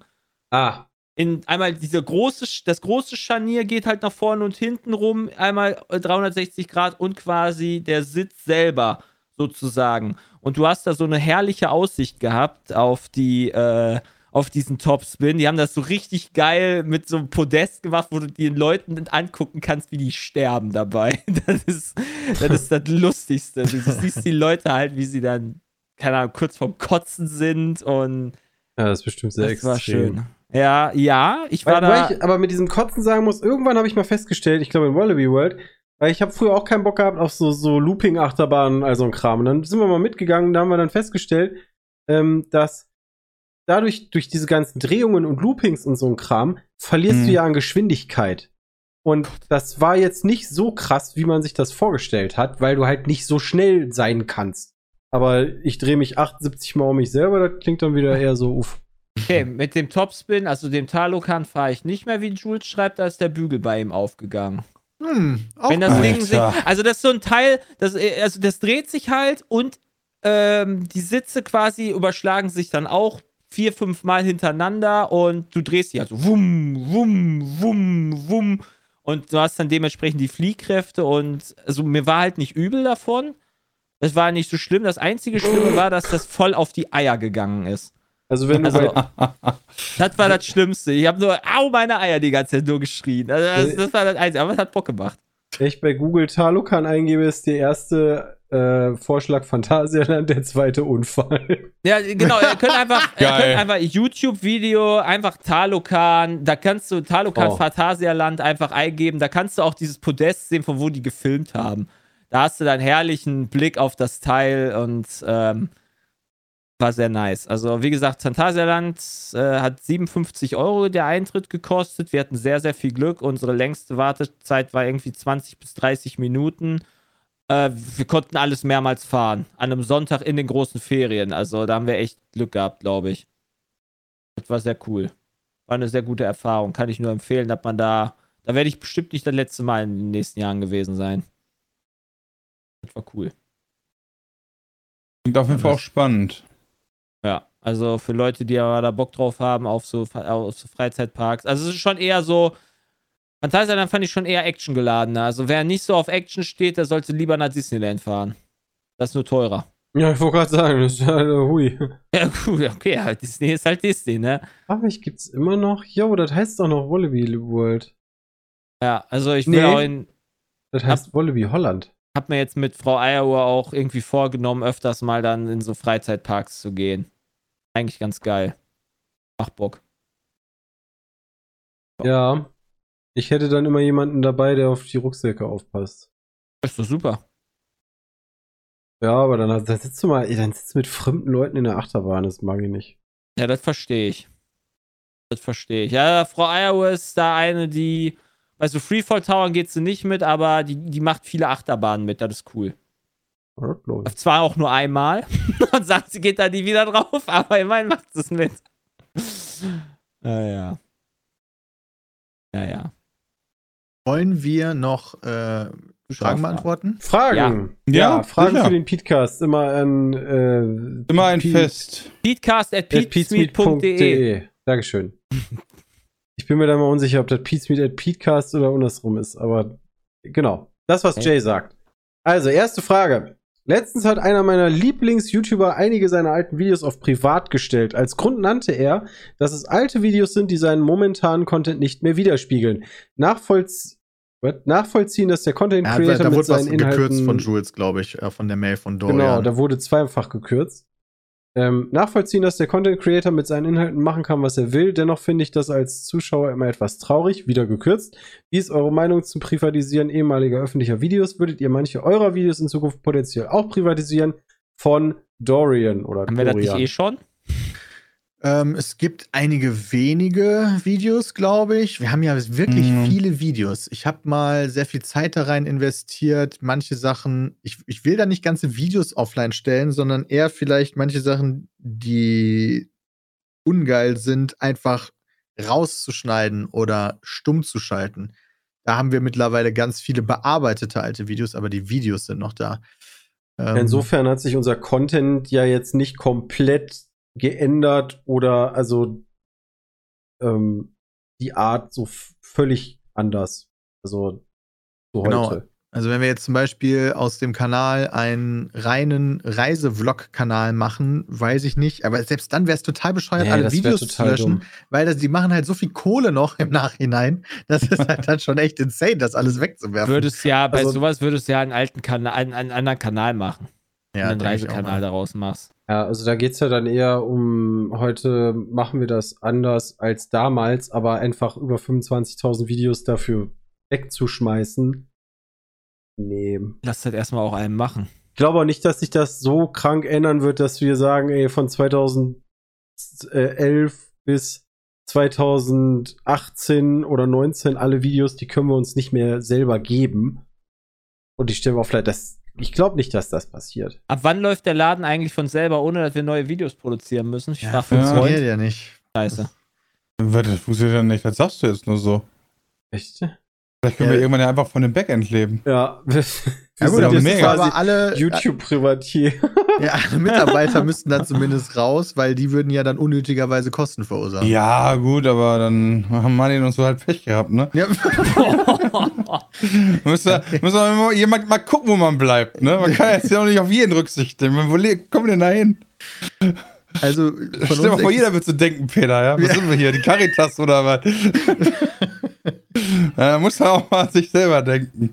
Ah, In einmal diese große, das große Scharnier geht halt nach vorne und hinten rum, einmal äh, 360 Grad und quasi der Sitz selber sozusagen. Und du hast da so eine herrliche Aussicht gehabt auf die, äh, auf diesen Topspin. Die haben das so richtig geil mit so einem Podest gemacht, wo du den Leuten angucken kannst, wie die sterben dabei. Das ist das, ist das Lustigste. Du siehst die Leute halt, wie sie dann, keine Ahnung, kurz vorm Kotzen sind und ja, das ist bestimmt sehr das extrem. war schön. Ja, ja, ich war Weil, da. weil ich aber mit diesem Kotzen sagen muss, irgendwann habe ich mal festgestellt, ich glaube in Wallaby World, weil ich habe früher auch keinen Bock gehabt auf so, so Looping-Achterbahnen, also ein Kram. Und dann sind wir mal mitgegangen, da haben wir dann festgestellt, ähm, dass dadurch, durch diese ganzen Drehungen und Loopings und so ein Kram, verlierst Mhm. du ja an Geschwindigkeit. Und das war jetzt nicht so krass, wie man sich das vorgestellt hat, weil du halt nicht so schnell sein kannst. Aber ich drehe mich 78 Mal um mich selber, das klingt dann wieder eher so, uff. Okay, mit dem Topspin, also dem Talokan, fahre ich nicht mehr, wie Jules schreibt, da ist der Bügel bei ihm aufgegangen. Hm, auch Wenn das. Ding sich, also das ist so ein Teil, das, äh, also das dreht sich halt und ähm, die Sitze quasi überschlagen sich dann auch vier, fünf Mal hintereinander und du drehst die also wum, wum, wum, wum und du hast dann dementsprechend die Fliehkräfte und also mir war halt nicht übel davon. Das war nicht so schlimm. Das einzige Schlimme war, dass das voll auf die Eier gegangen ist. Also wenn du Also, das war das Schlimmste. Ich habe nur, au, meine Eier die ganze Zeit nur geschrien. Also das, das war das Einzige. Aber es hat Bock gemacht. Wenn ich bei Google Talokan eingebe, ist der erste äh, Vorschlag Phantasialand, der zweite Unfall. Ja, genau. Ihr könnt einfach, ihr Geil. könnt einfach YouTube-Video, einfach Talokan. Da kannst du Talokan Oh. Phantasialand einfach eingeben. Da kannst du auch dieses Podest sehen, von wo die gefilmt haben. Da hast du dann herrlichen Blick auf das Teil und ähm, war sehr nice. Also, wie gesagt, Phantasialand äh, hat 57 Euro der Eintritt gekostet. Wir hatten sehr, sehr viel Glück. Unsere längste Wartezeit war irgendwie 20 bis 30 Minuten. Äh, wir konnten alles mehrmals fahren. An einem Sonntag in den großen Ferien. Also, da haben wir echt Glück gehabt, glaube ich. Das war sehr cool. War eine sehr gute Erfahrung. Kann ich nur empfehlen, dass man da. Da werde ich bestimmt nicht das letzte Mal in den nächsten Jahren gewesen sein. Das war cool. Klingt auf jeden Fall auch spannend. Ja, also für Leute, die aber da Bock drauf haben, auf so, auf so Freizeitparks. Also es ist schon eher so, Phantasialand fand ich schon eher actiongeladener. Also wer nicht so auf Action steht, der sollte lieber nach Disneyland fahren. Das ist nur teurer. Ja, ich wollte gerade sagen, das ist ja, äh, hui. Ja, gut, okay, halt Disney ist halt Disney, ne? Ach, mich gibt's immer noch. Jo, das heißt doch noch Wallaby World. Ja, also ich will Nee. auch in, Das heißt Wallaby Holland. hab mir jetzt mit Frau Eieruhr auch irgendwie vorgenommen, öfters mal dann in so Freizeitparks zu gehen. Eigentlich ganz geil. Macht Bock. Ja. Ich hätte dann immer jemanden dabei, der auf die Rucksäcke aufpasst. Ist doch super. Ja, aber dann, dann sitzt du mal, dann sitzt du mit fremden Leuten in der Achterbahn, das mag ich nicht. Ja, das verstehe ich. Das verstehe ich. Ja, Frau Iowa ist da eine, die. Bei so Freefall Towern geht sie nicht mit, aber die, die macht viele Achterbahnen mit. Das ist cool. Ich. Zwar auch nur einmal und sagt, sie geht da nie wieder drauf, aber immerhin macht sie es mit. Naja. Ja, ja. Wollen wir noch äh, Fragen beantworten? Fragen. Ja. Ja, Fragen sicher. für den Podcast. Immer an äh, Immer ein Fest. Peatcast at at peatsmeet.de. Dankeschön. Ich bin mir da mal unsicher, ob das peatsmeet at peatcast oder andersrum ist, aber genau. Das, was Okay. Jay sagt. Also, erste Frage. Letztens hat einer meiner Lieblings-YouTuber einige seiner alten Videos auf privat gestellt. Als Grund nannte er, dass es alte Videos sind, die seinen momentanen Content nicht mehr widerspiegeln. Nachvollz What? Nachvollziehen, dass der Content Er hat, Creator da mit wurde was seinen gekürzt Inhalten von Jules, glaube ich, äh, von der Mail von Dorian. Genau, da wurde zweifach gekürzt. Ähm, nachvollziehen, dass der Content Creator mit seinen Inhalten machen kann, was er will. Dennoch finde ich das als Zuschauer immer etwas traurig. Wieder gekürzt. Wie ist eure Meinung zum Privatisieren ehemaliger öffentlicher Videos? Würdet ihr manche eurer Videos in Zukunft potenziell auch privatisieren? Von Dorian oder Haben wir das nicht Dorian. eh schon? Ähm, es gibt einige wenige Videos, glaube ich. Wir haben ja wirklich Mhm. viele Videos. Ich habe mal sehr viel Zeit da rein investiert. Manche Sachen, ich, ich will da nicht ganze Videos offline stellen, sondern eher vielleicht manche Sachen, die ungeil sind, einfach rauszuschneiden oder stumm zu schalten. Da haben wir mittlerweile ganz viele bearbeitete alte Videos, aber die Videos sind noch da. Ähm, Insofern hat sich unser Content ja jetzt nicht komplett geändert oder also ähm, die Art so völlig anders. Also so Genau. heute. Also wenn wir jetzt zum Beispiel aus dem Kanal einen reinen Reisevlog-Kanal machen, weiß ich nicht. Aber selbst dann wäre es total bescheuert, Nee, alle Videos zu löschen, dumm. weil das, die machen halt so viel Kohle noch im Nachhinein. Das ist halt dann schon echt insane, das alles wegzuwerfen. Würdest ja, bei Also- sowas würdest du ja einen alten Kanal, einen, einen anderen Kanal machen. Ja, einen Reisekanal mal. daraus machst. Ja, also da geht's ja dann eher um, heute machen wir das anders als damals, aber einfach über 25.000 Videos dafür wegzuschmeißen. Nee. Lass das erstmal auch einem machen. Ich glaube auch nicht, dass sich das so krank ändern wird, dass wir sagen, ey, von 2011 bis 2018 oder 19 alle Videos, die können wir uns nicht mehr selber geben. Und ich stelle mir auch vielleicht, das, ich glaube nicht, dass das passiert. Ab wann läuft der Laden eigentlich von selber, ohne dass wir neue Videos produzieren müssen? Ich Ja, frage funktioniert ja nicht. Scheiße. Das funktioniert ja nicht, das sagst du jetzt nur so. Echt? Vielleicht können Ja. wir irgendwann ja einfach von dem Backend leben. Ja. Wir, Ja gut, aber mega. aber alle, YouTube-Privatier. ja, alle Mitarbeiter müssten dann zumindest raus, weil die würden ja dann unnötigerweise Kosten verursachen. Ja, gut, aber dann haben Martin und so halt Pech gehabt, ne? Ja. Müsste, müsste mal jemand mal gucken, wo man bleibt, ne? Man kann jetzt ja auch nicht auf jeden Rücksicht nehmen. Wo kommen wir denn da hin? Also von Stell dir mal vor, jeder wird so denken, Peter, ja? Was Ja. sind wir hier? Die Caritas oder was? ja, da muss man auch mal an sich selber denken.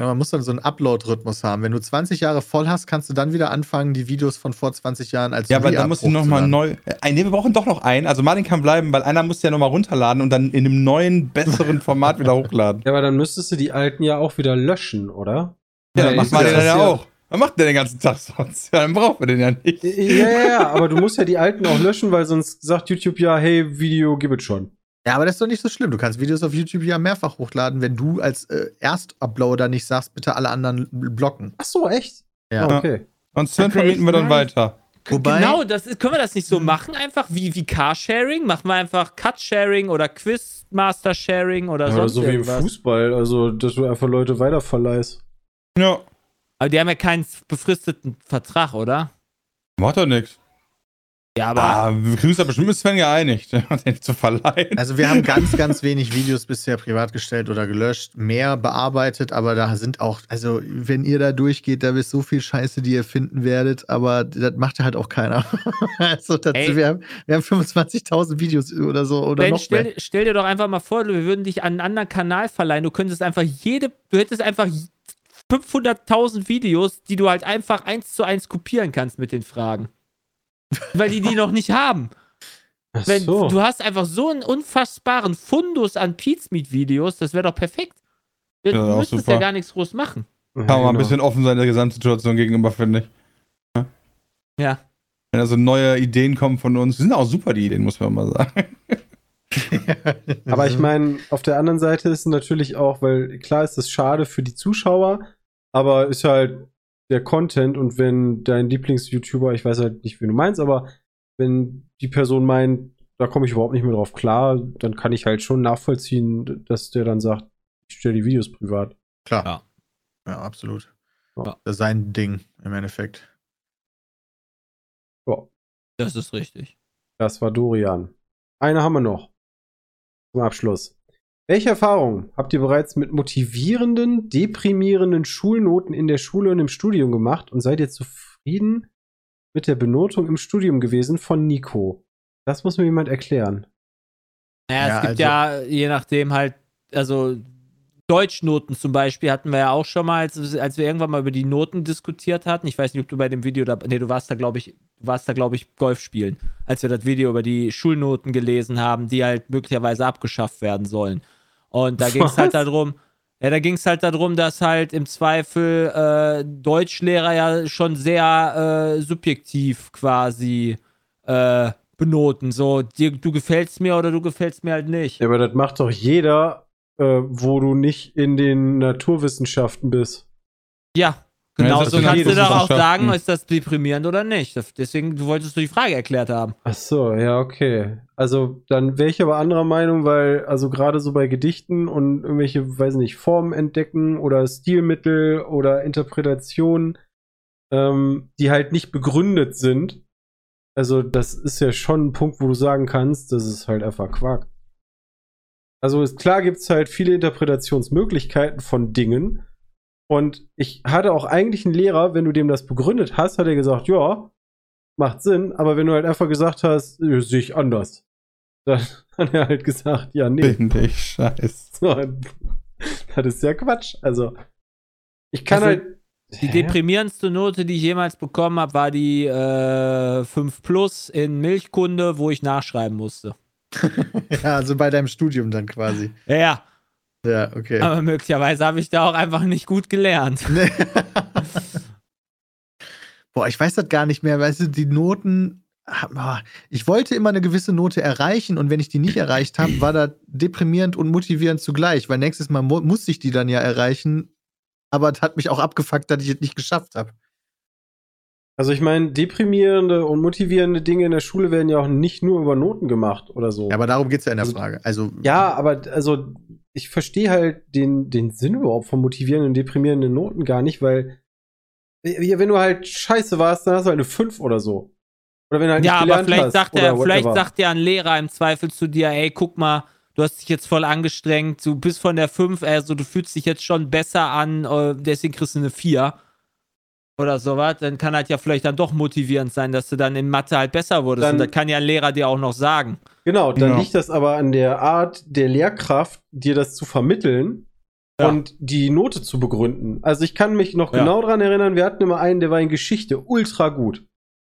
Ja, man muss dann so einen Upload-Rhythmus haben. Wenn du 20 Jahre voll hast, kannst du dann wieder anfangen, die Videos von vor 20 Jahren als Ja, aber dann musst du nochmal neu. Äh, nee, wir brauchen doch noch einen. Also Martin kann bleiben, weil einer muss ja nochmal runterladen und dann in einem neuen, besseren Format wieder hochladen. Ja, aber dann müsstest du die alten ja auch wieder löschen, oder? Ja, dann macht Martin das dann ja ist auch. Was macht der den ganzen Tag sonst? Ja, dann brauchen wir den ja nicht. Ja, ja, ja, aber du musst ja die alten auch löschen, weil sonst sagt YouTube ja, hey, Video, gib es schon. Ja, aber das ist doch nicht so schlimm. Du kannst Videos auf YouTube ja mehrfach hochladen, wenn du als äh, Erstuploader nicht sagst, bitte alle anderen blocken. Ach so, echt? Ja. Ah, okay. Und Sven vermieten wir dann weiter. Wobei, genau, das ist, können wir das nicht so machen? Einfach wie, wie Carsharing? Machen wir einfach Cut-Sharing oder Quizmaster-Sharing oder Ja, sonst so wie im? Fußball, also dass du einfach Leute weiterverleihst. Ja. Aber die haben ja keinen befristeten Vertrag, oder? Macht doch nichts. Ja, aber Ah, wir kriegen uns da bestimmt mit Sven geeinigt, den zu verleihen. also wir haben ganz, ganz wenig Videos bisher privat gestellt oder gelöscht, mehr bearbeitet, aber da sind auch, also wenn ihr da durchgeht, da ist so viel Scheiße, die ihr finden werdet, aber das macht halt auch keiner. also das, wir, haben, wir haben 25.000 Videos oder so oder Ben, noch mehr. stell, stell dir doch einfach mal vor, wir würden dich an einen anderen Kanal verleihen. Du könntest einfach jede, du hättest einfach 500.000 Videos, die du halt einfach eins zu eins kopieren kannst mit den Fragen. Weil die die noch nicht haben. Ach Wenn, so. Du hast einfach so einen unfassbaren Fundus an Pizmeet-Videos, das wäre doch perfekt. Du Ja, müsstest ja gar nichts groß machen. Ja, Kann man mal ein genau. bisschen offen sein der Gesamtsituation gegenüber, finde ich. Ja. Wenn da so neue Ideen kommen von uns, die sind auch super, die Ideen, muss man mal sagen. Aber ich meine, auf der anderen Seite ist es natürlich auch, weil klar ist das schade für die Zuschauer, aber ist halt der Content und wenn dein Lieblings-YouTuber, ich weiß halt nicht, wie du meinst, aber wenn die Person meint, da komme ich überhaupt nicht mehr drauf klar, dann kann ich halt schon nachvollziehen, dass der dann sagt, ich stelle die Videos privat. Klar. Ja. Ja, absolut. Ja. Das ist sein Ding im Endeffekt. Ja, Das ist richtig. das war Dorian. Eine haben wir noch. Zum Abschluss. Welche Erfahrungen habt ihr bereits mit motivierenden, deprimierenden Schulnoten in der Schule und im Studium gemacht und seid ihr zufrieden mit der Benotung im Studium gewesen von Nico? Das muss mir jemand erklären. Naja, Ja, es gibt ja, je nachdem halt, also Deutschnoten zum Beispiel hatten wir ja auch schon mal, als, als wir irgendwann mal über die Noten diskutiert hatten. Ich weiß nicht, ob du bei dem Video da, nee, du warst da, glaube ich, du warst da, glaube ich, Golf spielen, als wir das Video über die Schulnoten gelesen haben, die halt möglicherweise abgeschafft werden sollen. Und da ging es halt darum, ja, da ging es halt darum, dass halt im Zweifel äh, Deutschlehrer ja schon sehr äh, subjektiv quasi äh, benoten. So, dir, du gefällst mir oder du gefällst mir halt nicht. Ja, aber das macht doch jeder, äh, wo du nicht in den Naturwissenschaften bist. Ja, genau. so kannst du doch auch sagen, ist das deprimierend oder nicht. Das- Deswegen, du wolltest du die Frage erklärt haben. Ach so, ja, okay. Also dann wäre ich aber anderer Meinung, weil also gerade so bei Gedichten und irgendwelche, weiß nicht, Formen entdecken oder Stilmittel oder Interpretationen, ähm, die halt nicht begründet sind. Also das ist ja schon ein Punkt, wo du sagen kannst, das ist halt einfach Quark. Also ist, klar gibt's halt viele Interpretationsmöglichkeiten von Dingen. Und ich hatte auch eigentlich einen Lehrer, wenn du dem das begründet hast, hat er gesagt, ja, macht Sinn, aber wenn du halt einfach gesagt hast, sehe ich anders, dann hat er halt gesagt, ja, nee. Finde ich scheiße. So, das ist ja Quatsch. Also, ich kann Also, halt. Die Hä? deprimierendste Note, die ich jemals bekommen habe, war die äh, 5 Plus in Milchkunde, wo ich nachschreiben musste. ja, also bei deinem Studium dann quasi. Ja, ja. Ja, okay. Aber möglicherweise habe ich da auch einfach nicht gut gelernt. Nee. Boah, ich weiß das gar nicht mehr. Weißt du, die Noten. boah, Ich wollte immer eine gewisse Note erreichen und wenn ich die nicht erreicht habe, war das deprimierend und motivierend zugleich, weil nächstes Mal mu musste ich die dann ja erreichen. Aber es hat mich auch abgefuckt, dass ich es nicht geschafft habe. Also, ich meine, deprimierende und motivierende Dinge in der Schule werden ja auch nicht nur über Noten gemacht oder so. Ja, aber darum geht es ja in der Also- Frage. Also, Ja, aber also ich verstehe halt den, den Sinn überhaupt von motivierenden und deprimierenden Noten gar nicht, weil ja, wenn du halt scheiße warst, dann hast du halt eine 5 oder so. Oder wenn du halt Ja, nicht aber vielleicht hast sagt oder er, vielleicht sagt ja ein Lehrer im Zweifel zu dir, ey, guck mal, du hast dich jetzt voll angestrengt, du bist von der 5, also du fühlst dich jetzt schon besser an, äh, deswegen kriegst du eine 4. Oder sowas, dann kann halt ja vielleicht dann doch motivierend sein, dass du dann in Mathe halt besser wurdest. Dann- Und das kann ja ein Lehrer dir auch noch sagen. Genau, dann Ja. liegt das aber an der Art der Lehrkraft, dir das zu vermitteln Ja. und die Note zu begründen. Also ich kann mich noch Ja. genau dran erinnern, wir hatten immer einen, der war in Geschichte ultra gut.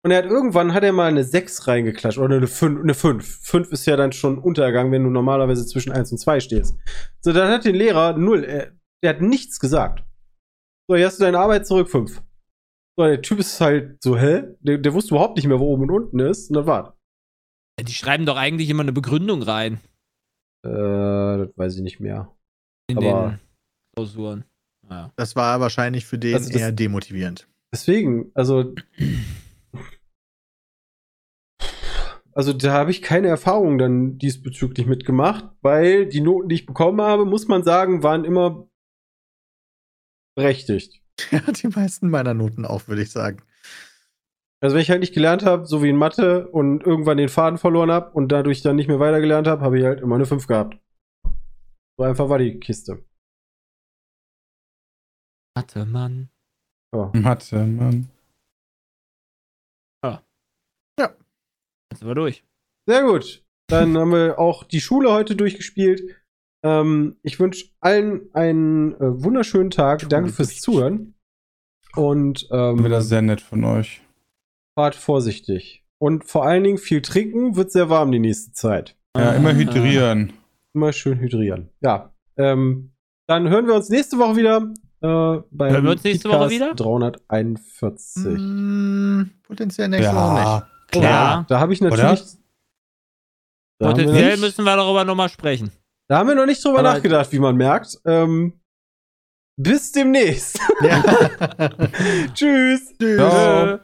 Und er hat irgendwann hat er mal eine 6 reingeklatscht oder eine 5, eine 5. 5 ist ja dann schon Untergang, wenn du normalerweise zwischen 1 und 2 stehst. So, dann hat der Lehrer null, er, der hat nichts gesagt. So, hier hast du deine Arbeit zurück, 5. So, der Typ ist halt so, hä? Der, der wusste überhaupt nicht mehr, wo oben und unten ist. Und das war's. Die schreiben doch eigentlich immer eine Begründung rein Äh, das weiß ich nicht mehr. in Aber- den Klausuren. Ja. das war wahrscheinlich für den Also das- eher demotivierend. Deswegen, also. Also da habe ich keine Erfahrung dann diesbezüglich mitgemacht, weil die Noten, die ich bekommen habe, muss man sagen, waren immer berechtigt. Ja, die meisten meiner Noten auch, würde ich sagen. Also wenn ich halt nicht gelernt habe, so wie in Mathe und irgendwann den Faden verloren habe und dadurch dann nicht mehr weitergelernt habe, habe ich halt immer eine 5 gehabt. So einfach war die Kiste. Mathe, Mann. Ja. Mathe, Mann. Jetzt sind wir durch. Sehr gut. Dann haben wir auch die Schule heute durchgespielt. Ähm, ich wünsche allen einen äh, wunderschönen Tag. Danke fürs Zuhören. Und ähm, Wieder sehr nett von euch. fahrt vorsichtig. Und vor allen Dingen viel trinken, wird sehr warm die nächste Zeit. Ja, Ah. immer hydrieren. Immer schön hydrieren. Ja. Ähm, dann hören wir uns nächste Woche wieder. Äh, beim Hören wir uns nächste Woche wieder? 341. Mm, potenziell nächste Woche nicht. Ja, Klar. Da habe ich Oder? natürlich Da haben, wir Potenziell nicht, müssen wir darüber nochmal sprechen. Da haben wir noch nicht drüber Aber- nachgedacht, wie man merkt. Ähm, bis demnächst. Ja. Tschüss. Tschüss. Ciao.